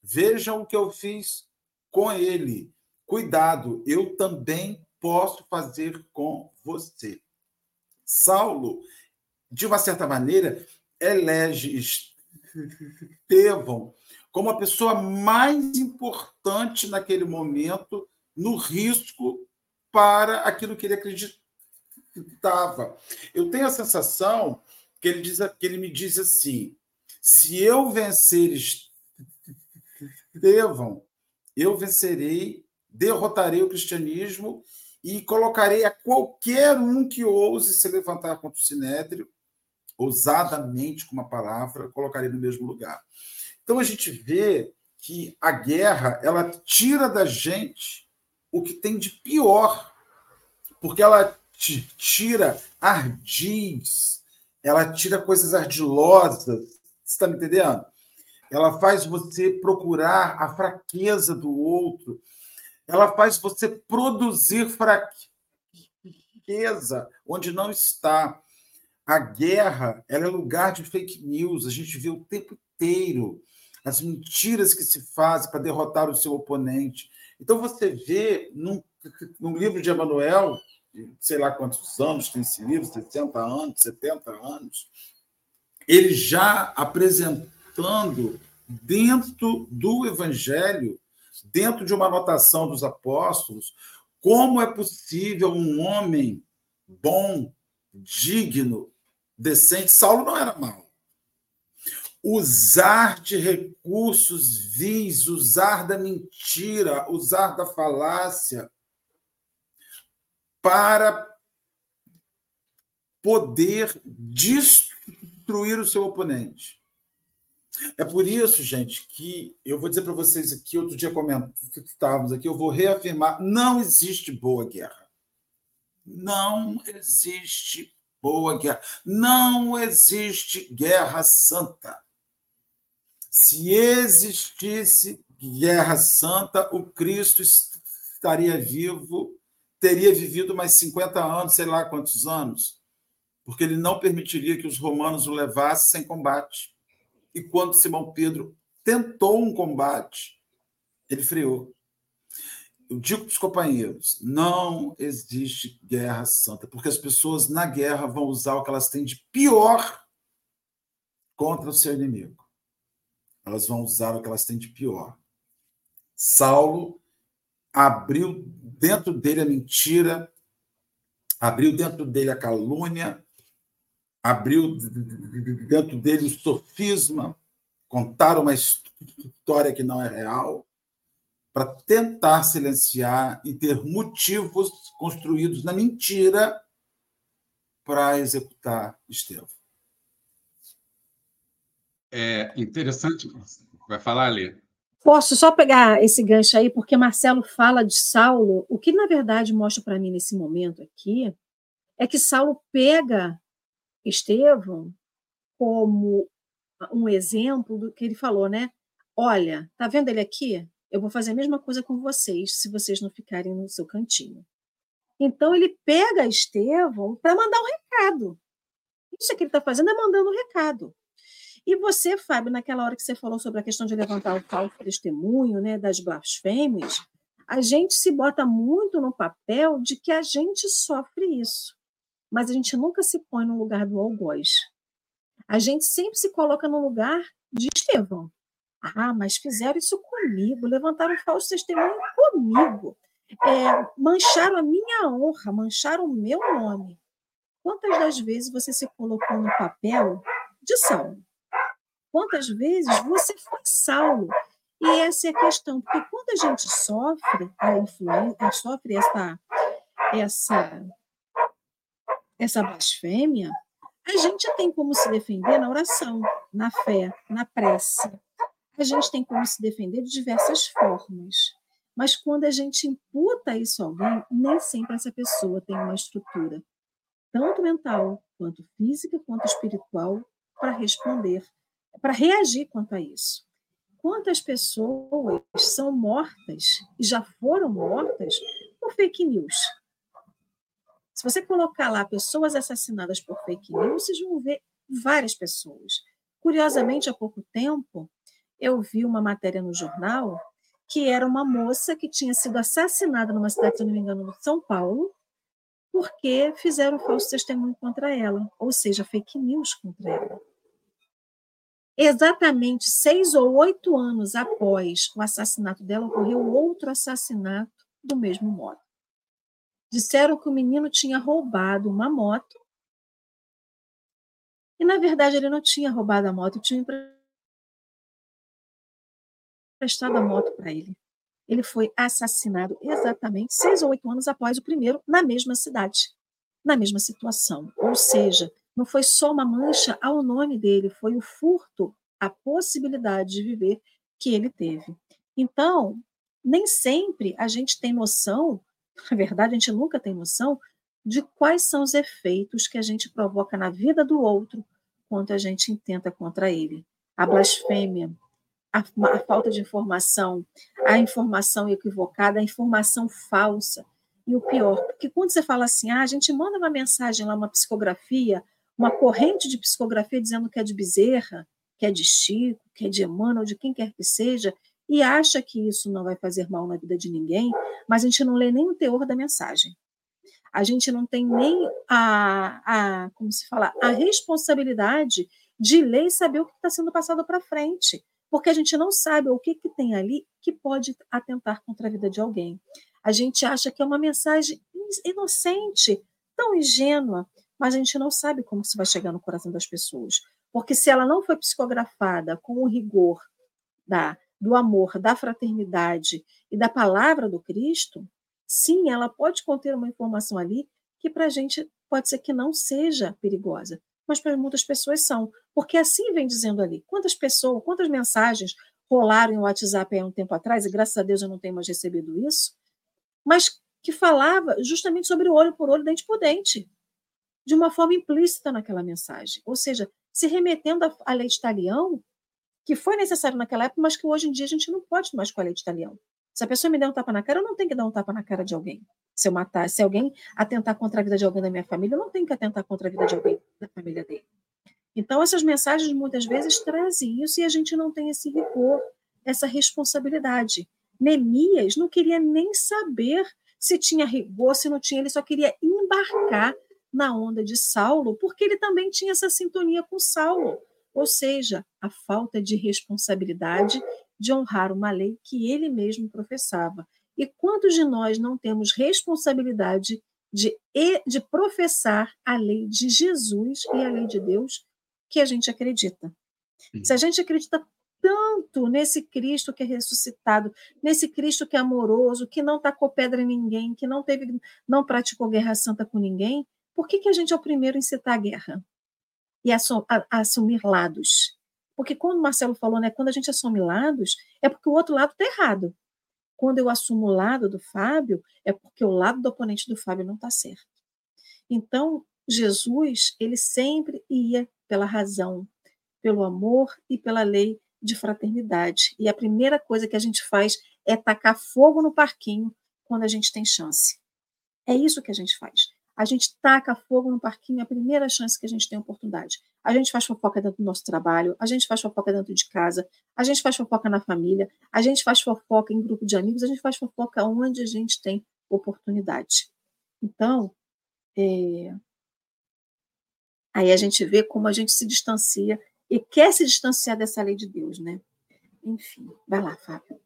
B: Vejam o que eu fiz com ele. Cuidado, eu também posso fazer com você. Saulo, de uma certa maneira, elege Estevão como a pessoa mais importante naquele momento no risco para aquilo que ele acreditava. Eu tenho a sensação que ele, diz, que ele me diz assim: se eu vencer Estevão, eu vencerei, derrotarei o cristianismo e colocarei a qualquer um que ouse se levantar contra o sinédrio, ousadamente com uma palavra, colocarei no mesmo lugar. Então a gente vê que a guerra ela tira da gente o que tem de pior, porque ela tira ardis, ela tira coisas ardilosas. Você está me entendendo? Ela faz você procurar a fraqueza do outro. Ela faz você produzir fraqueza onde não está. A guerra ela é lugar de fake news. A gente vê o tempo inteiro as mentiras que se fazem para derrotar o seu oponente. Então você vê num, num livro de Emanuel sei lá quantos anos tem esse livro, 60 anos, 70 anos, ele já apresentando dentro do Evangelho, dentro de uma anotação dos apóstolos, como é possível um homem bom, digno, decente. Saulo não era mau. Usar de recursos vis, usar da mentira, usar da falácia, para poder destruir o seu oponente. É por isso, gente, que eu vou dizer para vocês aqui, outro dia comentávamos aqui, eu vou reafirmar: não existe boa guerra. Não existe boa guerra. Não existe guerra santa. Se existisse guerra santa, o Cristo estaria vivo teria vivido mais 50 anos, sei lá quantos anos, porque ele não permitiria que os romanos o levassem sem combate. E quando Simão Pedro tentou um combate, ele freou. Eu digo para os companheiros: não existe guerra santa, porque as pessoas na guerra vão usar o que elas têm de pior contra o seu inimigo. Elas vão usar o que elas têm de pior. Saulo abriu dentro dele a mentira, abriu dentro dele a calúnia, abriu dentro dele o sofisma, contar uma história que não é real, para tentar silenciar e ter motivos construídos na mentira para executar Estevão.
C: É interessante. Vai falar, Lê?
A: Posso só pegar esse gancho aí, porque Marcelo fala de Saulo. O que, na verdade, mostra para mim nesse momento aqui é que Saulo pega Estevão como um exemplo do que ele falou, né? Olha, tá vendo ele aqui? Eu vou fazer a mesma coisa com vocês, se vocês não ficarem no seu cantinho. Então ele pega Estevão para mandar um recado. Isso que ele está fazendo é mandando um recado. E você, Fábio, naquela hora que você falou sobre a questão de levantar o falso testemunho, né, das blasfêmias, a gente se bota muito no papel de que a gente sofre isso, mas a gente nunca se põe no lugar do algoz. A gente sempre se coloca no lugar de Estevão. Ah, mas fizeram isso comigo, levantaram falso testemunho comigo, é, mancharam a minha honra, mancharam o meu nome. Quantas das vezes você se colocou no papel de Saulo? Quantas vezes você foi Saulo? E essa é a questão, porque quando a gente sofre a influência, sofre essa, essa, essa blasfêmia, a gente tem como se defender na oração, na fé, na prece. A gente tem como se defender de diversas formas. Mas quando a gente imputa isso a alguém, nem sempre essa pessoa tem uma estrutura, tanto mental, quanto física, quanto espiritual, para responder, para reagir quanto a isso. Quantas pessoas são mortas e já foram mortas por fake news? Se você colocar lá pessoas assassinadas por fake news, vocês vão ver várias pessoas. Curiosamente, há pouco tempo, eu vi uma matéria no jornal que era uma moça que tinha sido assassinada numa cidade, se não me engano, de São Paulo, porque fizeram falso testemunho contra ela, ou seja, fake news contra ela. Exatamente seis ou oito anos após o assassinato dela, ocorreu outro assassinato do mesmo modo. Disseram que o menino tinha roubado uma moto. E, na verdade, ele não tinha roubado a moto, tinha emprestado a moto para ele. Ele foi assassinado exatamente seis ou oito anos após o primeiro, na mesma cidade, na mesma situação. Ou seja, não foi só uma mancha ao nome dele, foi o furto, a possibilidade de viver que ele teve. Então, nem sempre a gente tem noção na verdade, a gente nunca tem noção de quais são os efeitos que a gente provoca na vida do outro quando a gente intenta contra ele. A blasfêmia, a, a falta de informação, a informação equivocada, a informação falsa. E o pior, porque quando você fala assim, ah, a gente manda uma mensagem lá, uma psicografia, uma corrente de psicografia dizendo que é de Bezerra, que é de Chico, que é de Emmanuel, de quem quer que seja, e acha que isso não vai fazer mal na vida de ninguém, mas a gente não lê nem o teor da mensagem. A gente não tem nem a, a como se fala, a responsabilidade de ler e saber o que está sendo passado para frente, porque a gente não sabe o que, que tem ali que pode atentar contra a vida de alguém. A gente acha que é uma mensagem inocente, tão ingênua, mas a gente não sabe como isso vai chegar no coração das pessoas. Porque se ela não foi psicografada com o rigor da do amor, da fraternidade e da palavra do Cristo, sim, ela pode conter uma informação ali que para a gente pode ser que não seja perigosa, mas para muitas pessoas são, porque assim vem dizendo ali. Quantas pessoas, quantas mensagens rolaram no WhatsApp há um tempo atrás, e graças a Deus eu não tenho mais recebido isso, mas que falava justamente sobre olho por olho, dente por dente, de uma forma implícita naquela mensagem. Ou seja, se remetendo à lei de Talião, que foi necessário naquela época, mas que hoje em dia a gente não pode mais colher de italiano. Se a pessoa me der um tapa na cara, eu não tenho que dar um tapa na cara de alguém. Se eu matar, se alguém atentar contra a vida de alguém da minha família, eu não tenho que atentar contra a vida de alguém da família dele. Então, essas mensagens muitas vezes trazem isso e a gente não tem esse rigor, essa responsabilidade. Neemias não queria nem saber se tinha rigor, se não tinha, ele só queria embarcar na onda de Saulo, porque ele também tinha essa sintonia com Saulo ou seja, a falta de responsabilidade de honrar uma lei que ele mesmo professava. E quantos de nós não temos responsabilidade de, de professar a lei de Jesus e a lei de Deus que a gente acredita? Se a gente acredita tanto nesse Cristo que é ressuscitado, nesse Cristo que é amoroso, que não tacou pedra em ninguém, que não teve, não praticou guerra santa com ninguém, por que, que a gente é o primeiro em citar a guerra? e a, a, assumir lados. Porque quando o Marcelo falou, né, quando a gente assume lados, é porque o outro lado está errado. Quando eu assumo o lado do Fábio, é porque o lado do oponente do Fábio não está certo. Então, Jesus, ele sempre ia pela razão, pelo amor e pela lei de fraternidade. E a primeira coisa que a gente faz é tacar fogo no parquinho quando a gente tem chance. É isso que a gente faz. A gente taca fogo no parquinho a primeira chance que a gente tem oportunidade. A gente faz fofoca dentro do nosso trabalho, a gente faz fofoca dentro de casa, a gente faz fofoca na família, a gente faz fofoca em grupo de amigos, a gente faz fofoca onde a gente tem oportunidade. Então, é... aí a gente vê como a gente se distancia e quer se distanciar dessa lei de Deus, né? Enfim, vai lá, Fábio.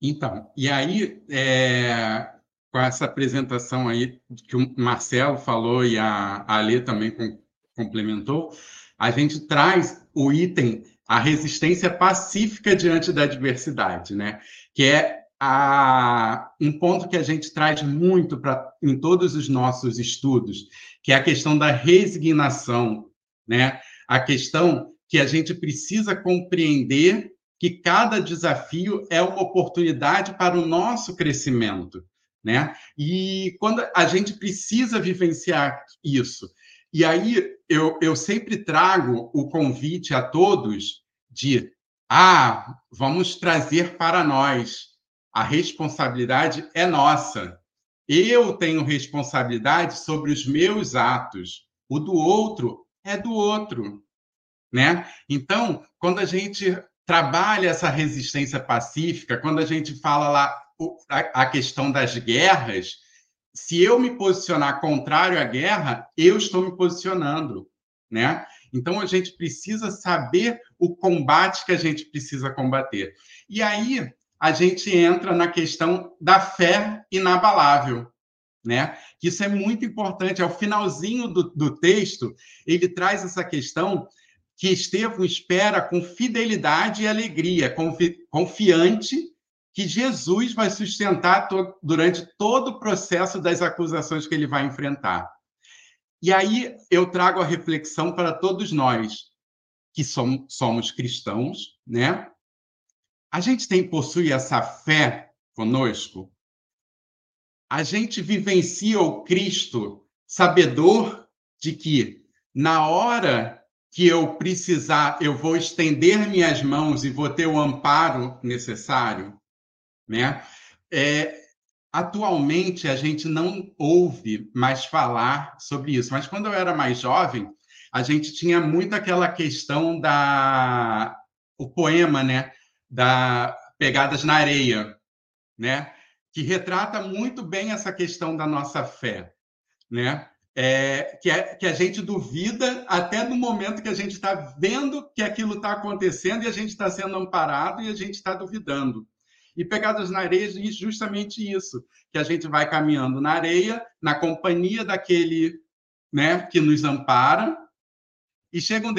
C: Então, e aí, é, com essa apresentação aí que o Marcelo falou e a Alê também com, complementou, a gente traz o item a resistência pacífica diante da adversidade, né? Que é a, um ponto que a gente traz muito para em todos os nossos estudos, que é a questão da resignação, né? A questão que a gente precisa compreender que cada desafio é uma oportunidade para o nosso crescimento, né? E quando a gente precisa vivenciar isso. E aí eu, eu sempre trago o convite a todos de ah, vamos trazer para nós. A responsabilidade é nossa. Eu tenho responsabilidade sobre os meus atos. O do outro é do outro né? Então, quando a gente trabalha essa resistência pacífica, quando a gente fala lá a questão das guerras, se eu me posicionar contrário à guerra, eu estou me posicionando, né? Então a gente precisa saber o combate que a gente precisa combater. E aí a gente entra na questão da fé inabalável, né? Isso é muito importante. Ao finalzinho do, do texto, ele traz essa questão que Estevão espera com fidelidade e alegria, confi confiante que Jesus vai sustentar to durante todo o processo das acusações que ele vai enfrentar. E aí eu trago a reflexão para todos nós que somos, somos cristãos, né? A gente tem possui essa fé conosco. A gente vivencia o Cristo sabedor de que na hora que eu precisar, eu vou estender minhas mãos e vou ter o amparo necessário, né? É, atualmente a gente não ouve mais falar sobre isso, mas quando eu era mais jovem, a gente tinha muito aquela questão da o poema, né, da pegadas na areia, né, que retrata muito bem essa questão da nossa fé, né? é, que, é, que a gente duvida até no momento que a gente está vendo que aquilo está acontecendo e a gente está sendo amparado e a gente está duvidando. E Pegadas na Areia diz justamente isso, que a gente vai caminhando na areia, na companhia daquele né, que nos ampara, e chega um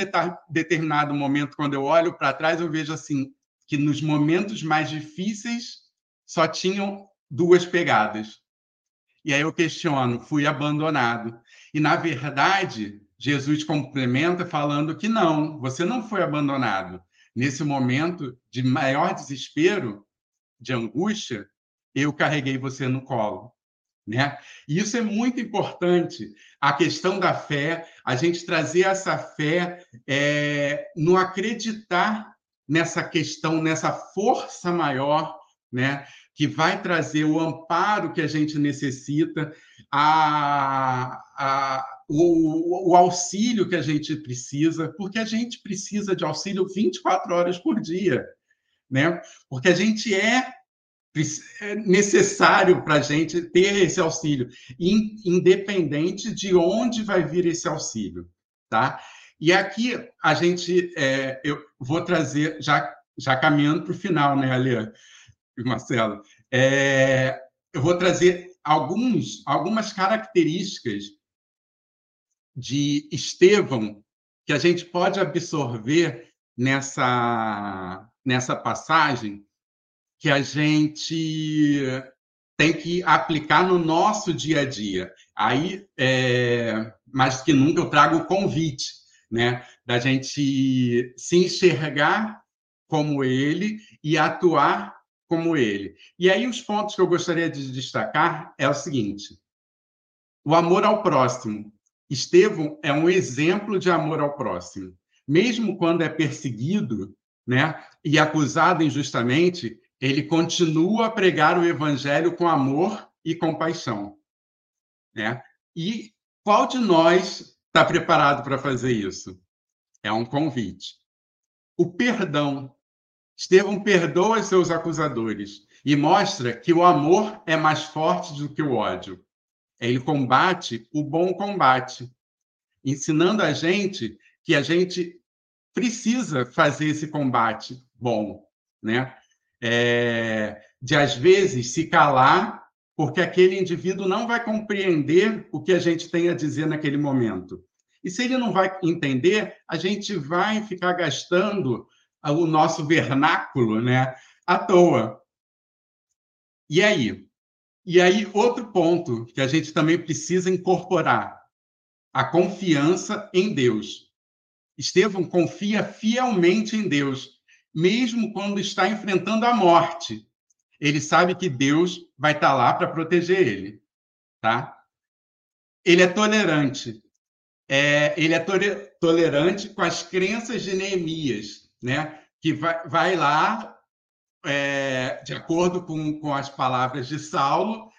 C: determinado momento, quando eu olho para trás, eu vejo assim, que nos momentos mais difíceis só tinham duas pegadas, e aí eu questiono, fui abandonado. E, na verdade, Jesus complementa falando que não, você não foi abandonado. Nesse momento de maior desespero, de angústia, eu carreguei você no colo. Né? E isso é muito importante, a questão da fé, a gente trazer essa fé é, no acreditar nessa questão, nessa força maior, né? que vai trazer o amparo que a gente necessita, a, a, o, o, auxílio que a gente precisa, porque a gente precisa de auxílio 24 horas por dia, né? Porque a gente é, é necessário para a gente ter esse auxílio, independente de onde vai vir esse auxílio, tá? E aqui a gente, é, eu vou trazer, já, já caminhando para o final, né, Alê? Marcelo. É, eu vou trazer alguns, algumas características de Estevão que a gente pode absorver nessa, nessa passagem que a gente tem que aplicar no nosso dia a dia. Aí, é, mais que nunca, eu trago o convite, né, da gente se enxergar como ele e atuar como ele. E aí os pontos que eu gostaria de destacar é o seguinte: o amor ao próximo Estevão é um exemplo de amor ao próximo. Mesmo quando é perseguido né, e acusado injustamente, ele continua a pregar o evangelho com amor e compaixão. Né? E qual de nós está preparado para fazer isso? É um convite. O perdão. Estevão perdoa seus acusadores e mostra que o amor é mais forte do que o ódio. Ele combate o bom combate, ensinando a gente que a gente precisa fazer esse combate bom, né? É, de às vezes se calar porque aquele indivíduo não vai compreender o que a gente tem a dizer naquele momento. E se ele não vai entender, a gente vai ficar gastando o nosso vernáculo, né, à toa. E aí? E aí, outro ponto que a gente também precisa incorporar: a confiança em Deus. Estevão confia fielmente em Deus, mesmo quando está enfrentando a morte. Ele sabe que Deus vai estar lá para proteger ele, tá? Ele é tolerante. É, ele é tolerante com as crenças de Neemias, né? Que vai, vai lá é, de acordo com, com as palavras de Saulo,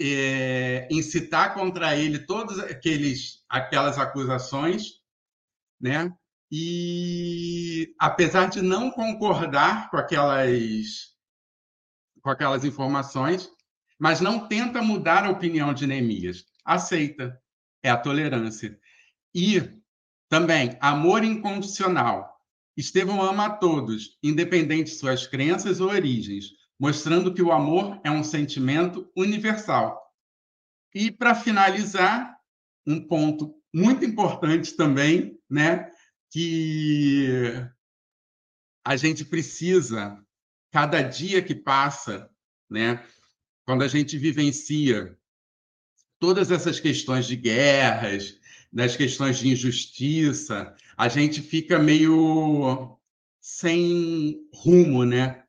C: é, incitar contra ele todas aqueles, aquelas acusações, né? E apesar de não concordar com aquelas, com aquelas informações, mas não tenta mudar a opinião de Neemias, aceita, é a tolerância. E também amor incondicional, Estevão ama a todos, independente de suas crenças ou origens, mostrando que o amor é um sentimento universal. E, para finalizar, um ponto muito importante também, né, que a gente precisa, cada dia que passa, né, quando a gente vivencia todas essas questões de guerras, das questões de injustiça, a gente fica meio sem rumo, né?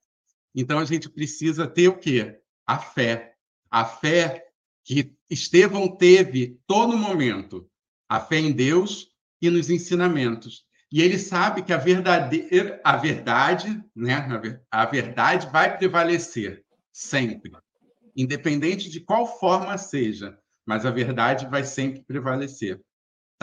C: Então a gente precisa ter o quê? A fé. A fé que Estevão teve todo momento. A fé em Deus e nos ensinamentos. E ele sabe que a verdadeira, a verdade, né? A verdade vai prevalecer sempre, independente de qual forma seja, mas a verdade vai sempre prevalecer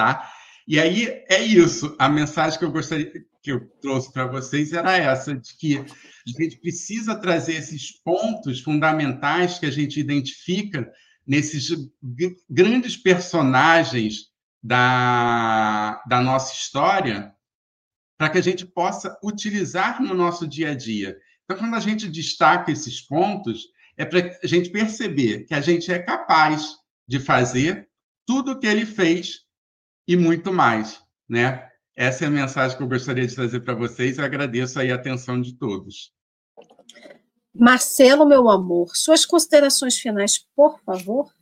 C: tá? E aí é isso. A mensagem que eu gostaria que eu trouxe para vocês era essa de que a gente precisa trazer esses pontos fundamentais que a gente identifica nesses grandes personagens da, da nossa história para que a gente possa utilizar no nosso dia a dia. Então, quando a gente destaca esses pontos, é para a gente perceber que a gente é capaz de fazer tudo o que ele fez e muito mais, né? Essa é a mensagem que eu gostaria de trazer para vocês e agradeço aí a atenção de todos.
A: Marcelo, meu amor, suas considerações finais, por favor.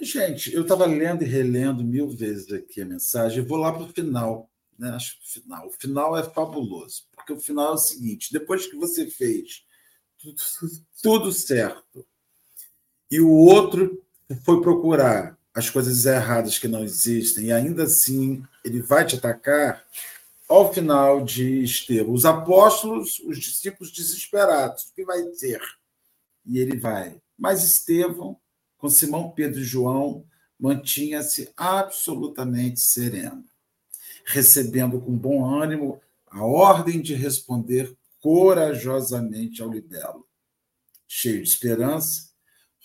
B: Gente, eu estava lendo e relendo mil vezes aqui a mensagem, vou lá para o final. Né? Acho que o final. O final é fabuloso, porque o final é o seguinte: depois que você fez tudo, tudo certo e o outro foi procurar as coisas erradas que não existem, e ainda assim ele vai te atacar, ao final de Estevão, os apóstolos, os discípulos desesperados, o que vai ter? E ele vai. Mas Estevão, com Simão, Pedro e João, mantinha-se absolutamente sereno, recebendo com bom ânimo a ordem de responder corajosamente ao libelo. Cheio de esperança,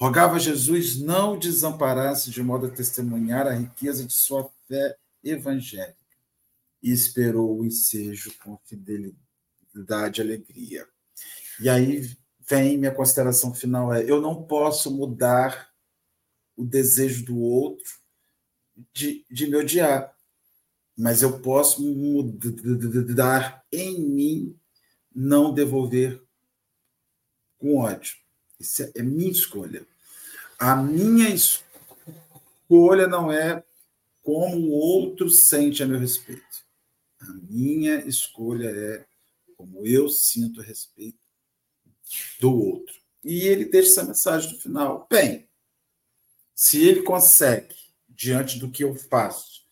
B: Rogava a Jesus não o desamparasse de modo a testemunhar a riqueza de sua fé evangélica e esperou o ensejo com fidelidade e alegria. E aí vem minha consideração final é: eu não posso mudar o desejo do outro de, de me odiar, mas eu posso mudar em mim não devolver com ódio. Isso é, é minha escolha. A minha escolha não é como o outro sente a meu respeito. A minha escolha é como eu sinto a respeito do outro. E ele deixa essa mensagem no final. Bem, se ele consegue diante do que eu faço.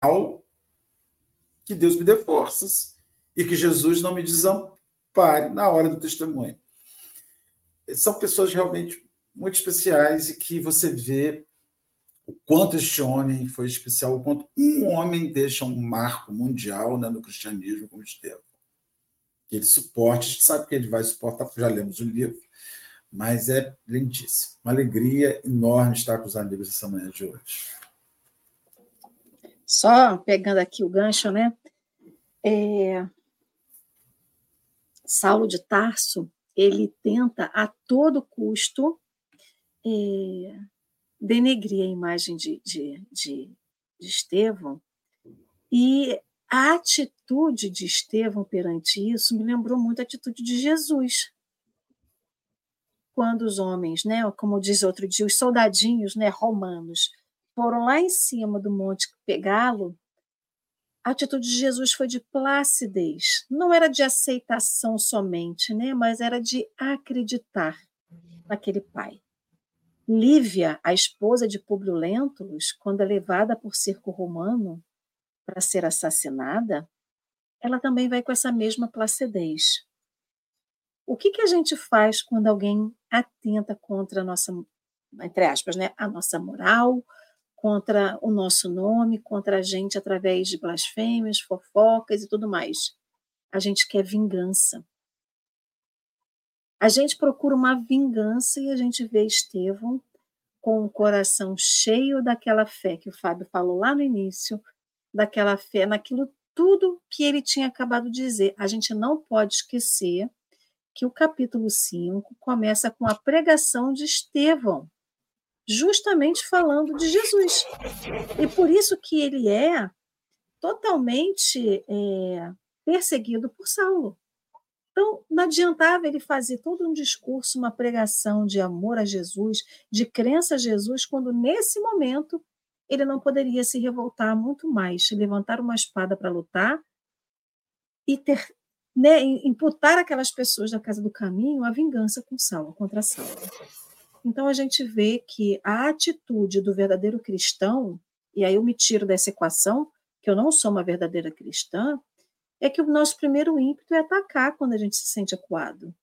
B: Ao que Deus me dê forças e que Jesus não me desampare na hora do testemunho. São pessoas realmente muito especiais e que você vê o quanto este homem foi especial, o quanto um homem deixa um marco mundial né, no cristianismo como Estevão. Que ele suporte, a gente sabe que ele vai suportar, já lemos o livro, mas é lindíssimo. Uma alegria enorme estar com os amigos essa manhã de hoje.
A: Só pegando aqui o gancho, né? É... Saulo de Tarso, ele tenta a todo custo é, denegrir a imagem de, de, de, de Estevão, e a atitude de Estevão perante isso me lembrou muito a atitude de Jesus. Quando os homens, né, como diz outro dia, os soldadinhos né, romanos, foram lá em cima do monte pegá-lo, a atitude de Jesus foi de placidez. Não era de aceitação somente, né, mas era de acreditar naquele pai. Lívia, a esposa de Públio Lentulus, quando é levada por circo romano para ser assassinada, ela também vai com essa mesma placidez. O que, que a gente faz quando alguém atenta contra a nossa, entre aspas, né, a nossa moral, contra o nosso nome, contra a gente através de blasfêmias, fofocas e tudo mais? A gente quer vingança. A gente procura uma vingança e a gente vê Estevão com o coração cheio daquela fé que o Fábio falou lá no início, daquela fé naquilo tudo que ele tinha acabado de dizer. A gente não pode esquecer que o capítulo 5 começa com a pregação de Estevão, justamente falando de Jesus. E por isso que ele é totalmente é, perseguido por Saulo. Então, não adiantava ele fazer todo um discurso, uma pregação de amor a Jesus, de crença a Jesus, quando nesse momento ele não poderia se revoltar muito mais, levantar uma espada para lutar e ter, né, imputar aquelas pessoas da casa do caminho a vingança com Saulo, contra Saulo. Então a gente vê que a atitude do verdadeiro cristão, e aí eu me tiro dessa equação, que eu não sou uma verdadeira cristã, é que o nosso primeiro ímpeto é atacar quando a gente se sente acuado.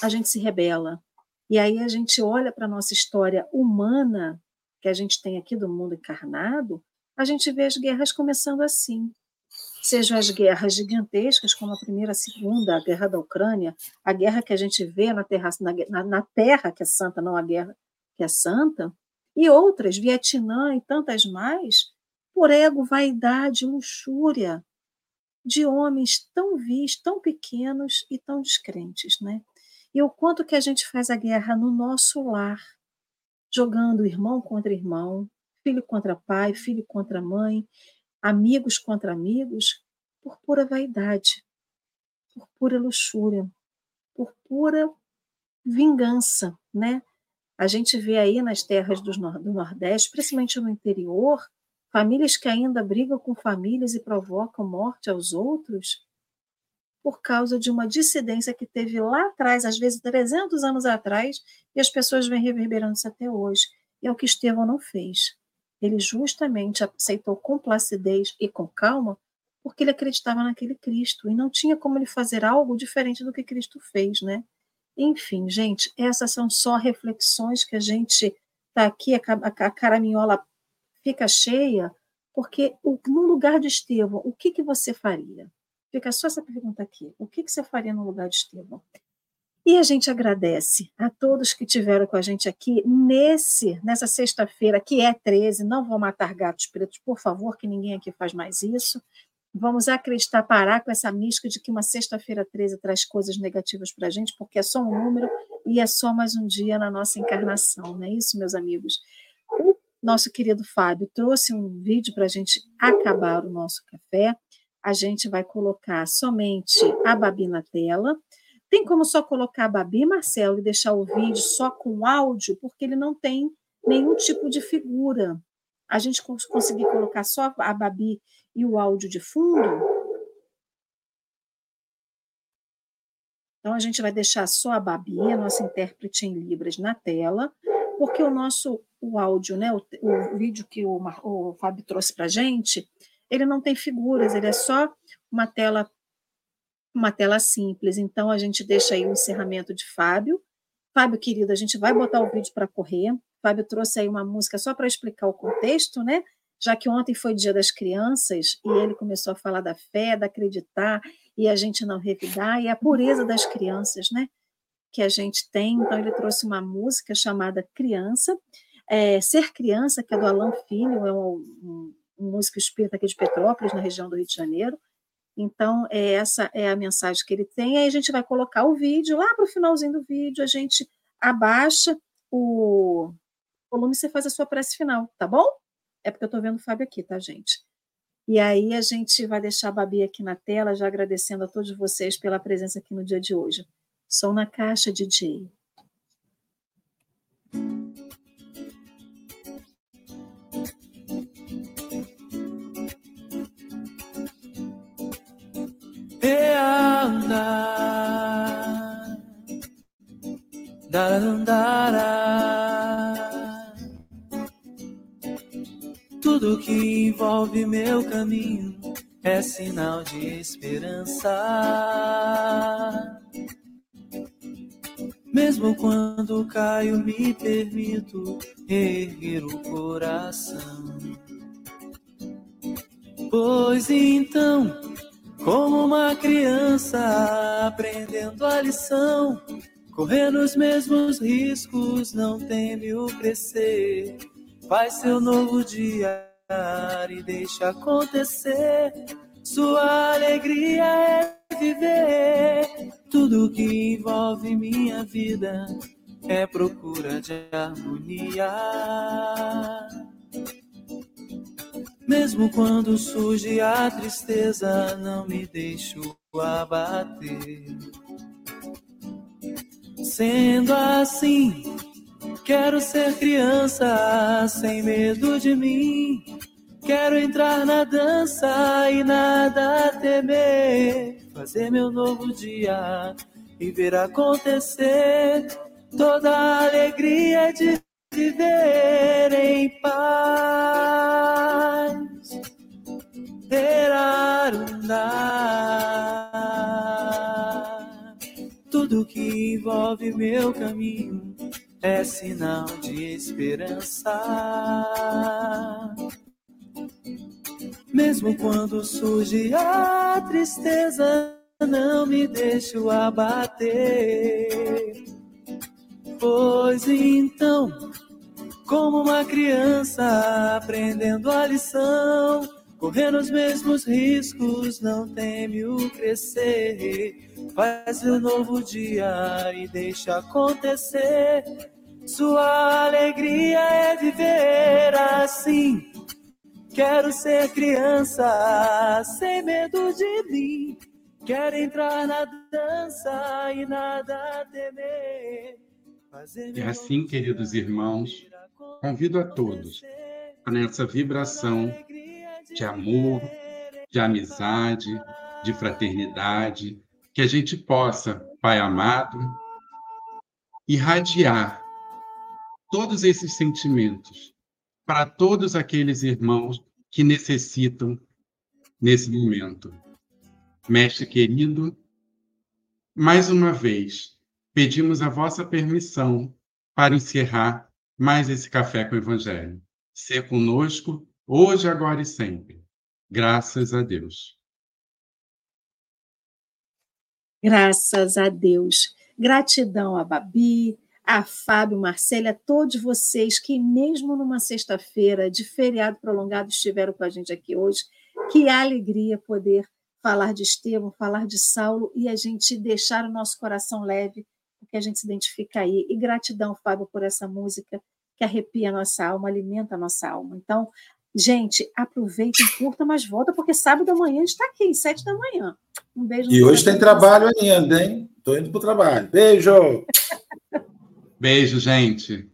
A: A gente se rebela. E aí a gente olha para a nossa história humana, que a gente tem aqui do mundo encarnado, a gente vê as guerras começando assim. Sejam as guerras gigantescas, como a primeira, a segunda, a guerra da Ucrânia, a guerra que a gente vê na terra, na, na terra que é santa, não a guerra que é santa, e outras, Vietnã e tantas mais, por ego, vaidade, luxúria, de homens tão vis, tão pequenos e tão descrentes, né? E o quanto que a gente faz a guerra no nosso lar, jogando irmão contra irmão, filho contra pai, filho contra mãe, amigos contra amigos, por pura vaidade, por pura luxúria, por pura vingança, né? A gente vê aí nas terras do Nordeste, principalmente no interior, Famílias que ainda brigam com famílias e provocam morte aos outros por causa de uma dissidência que teve lá atrás, às vezes 300 anos atrás, e as pessoas vêm reverberando isso até hoje. E é o que Estevão não fez. Ele justamente aceitou com placidez e com calma, porque ele acreditava naquele Cristo e não tinha como ele fazer algo diferente do que Cristo fez, né? Enfim, gente, essas são só reflexões que a gente está aqui, a, a caraminhola fica cheia, porque no lugar de Estevão, o que, que você faria? Fica só essa pergunta aqui. O que, que você faria no lugar de Estevão? E a gente agradece a todos que tiveram com a gente aqui nesse nessa sexta-feira, que é 13. Não vou matar gatos pretos, por favor, que ninguém aqui faz mais isso. Vamos acreditar, parar com essa mística de que uma sexta-feira 13 traz coisas negativas para a gente, porque é só um número e é só mais um dia na nossa encarnação, não é isso, meus amigos? nosso querido Fábio trouxe um vídeo para a gente acabar o nosso café. A gente vai colocar somente a Babi na tela. Tem como só colocar Babi, Marcelo, e deixar o vídeo só com áudio, porque ele não tem nenhum tipo de figura. A gente conseguir colocar só a Babi e o áudio de fundo. Então, a gente vai deixar só a Babi, a nossa intérprete em Libras, na tela porque o nosso o áudio, né, o, o vídeo que o, o Fábio trouxe para a gente, ele não tem figuras, ele é só uma tela uma tela simples. Então a gente deixa aí o encerramento de Fábio. Fábio, querido, a gente vai botar o vídeo para correr. Fábio trouxe aí uma música só para explicar o contexto, né? Já que ontem foi Dia das Crianças e ele começou a falar da fé, da acreditar e a gente não revidar e a pureza das crianças, né? Que a gente tem. Então ele trouxe uma música chamada Criança. É, Ser Criança, que é do Alan Filho, é um, um, um músico espírita aqui de Petrópolis, na região do Rio de Janeiro. Então, é, essa é a mensagem que ele tem. Aí a gente vai colocar o vídeo, lá para o finalzinho do vídeo, a gente abaixa o volume e você faz a sua prece final, tá bom? É porque eu estou vendo o Fábio aqui, tá, gente? E aí a gente vai deixar a Babi aqui na tela, já agradecendo a todos vocês pela presença aqui no dia de hoje. Sou na caixa, DJ.
D: Darandara. Tudo que envolve meu caminho é sinal de esperança. Mesmo quando caio, me permito erguer o coração. Pois então como uma criança aprendendo a lição, correndo os mesmos riscos, não teme o crescer. Faz seu novo dia e deixa acontecer. Sua alegria é viver. Tudo que envolve minha vida é procura de harmonia. Mesmo quando surge a tristeza, não me deixo abater. Sendo assim, quero ser criança sem medo de mim. Quero entrar na dança e nada temer. Fazer meu novo dia e ver acontecer toda a alegria de viver em paz. Terarundá. Tudo que envolve meu caminho é sinal de esperança. Mesmo quando surge a tristeza, não me deixo abater. Pois então como uma criança aprendendo a lição, correndo os mesmos riscos, não teme o crescer. Faz o um novo dia e deixa acontecer. Sua alegria é viver assim. Quero ser criança, sem medo de mim. Quero entrar na dança e nada temer.
C: É assim, queridos irmãos, Convido a todos a nessa vibração de amor, de amizade, de fraternidade, que a gente possa, Pai amado, irradiar todos esses sentimentos para todos aqueles irmãos que necessitam nesse momento. Mestre querido, mais uma vez, pedimos a vossa permissão para encerrar mais esse café com o Evangelho. Ser conosco, hoje, agora e sempre. Graças a Deus.
A: Graças a Deus. Gratidão a Babi, a Fábio, Marcela, a todos vocês que, mesmo numa sexta-feira de feriado prolongado, estiveram com a gente aqui hoje. Que alegria poder falar de Estevão, falar de Saulo e a gente deixar o nosso coração leve porque a gente se identifica aí. E gratidão, Fábio, por essa música que arrepia a nossa alma, alimenta a nossa alma. Então, gente, aproveitem, curta, mas volta, porque sábado amanhã a gente está aqui, sete da manhã. Um beijo.
B: E hoje tem trabalho ainda, hein? Estou indo para o trabalho. Beijo!
C: beijo, gente.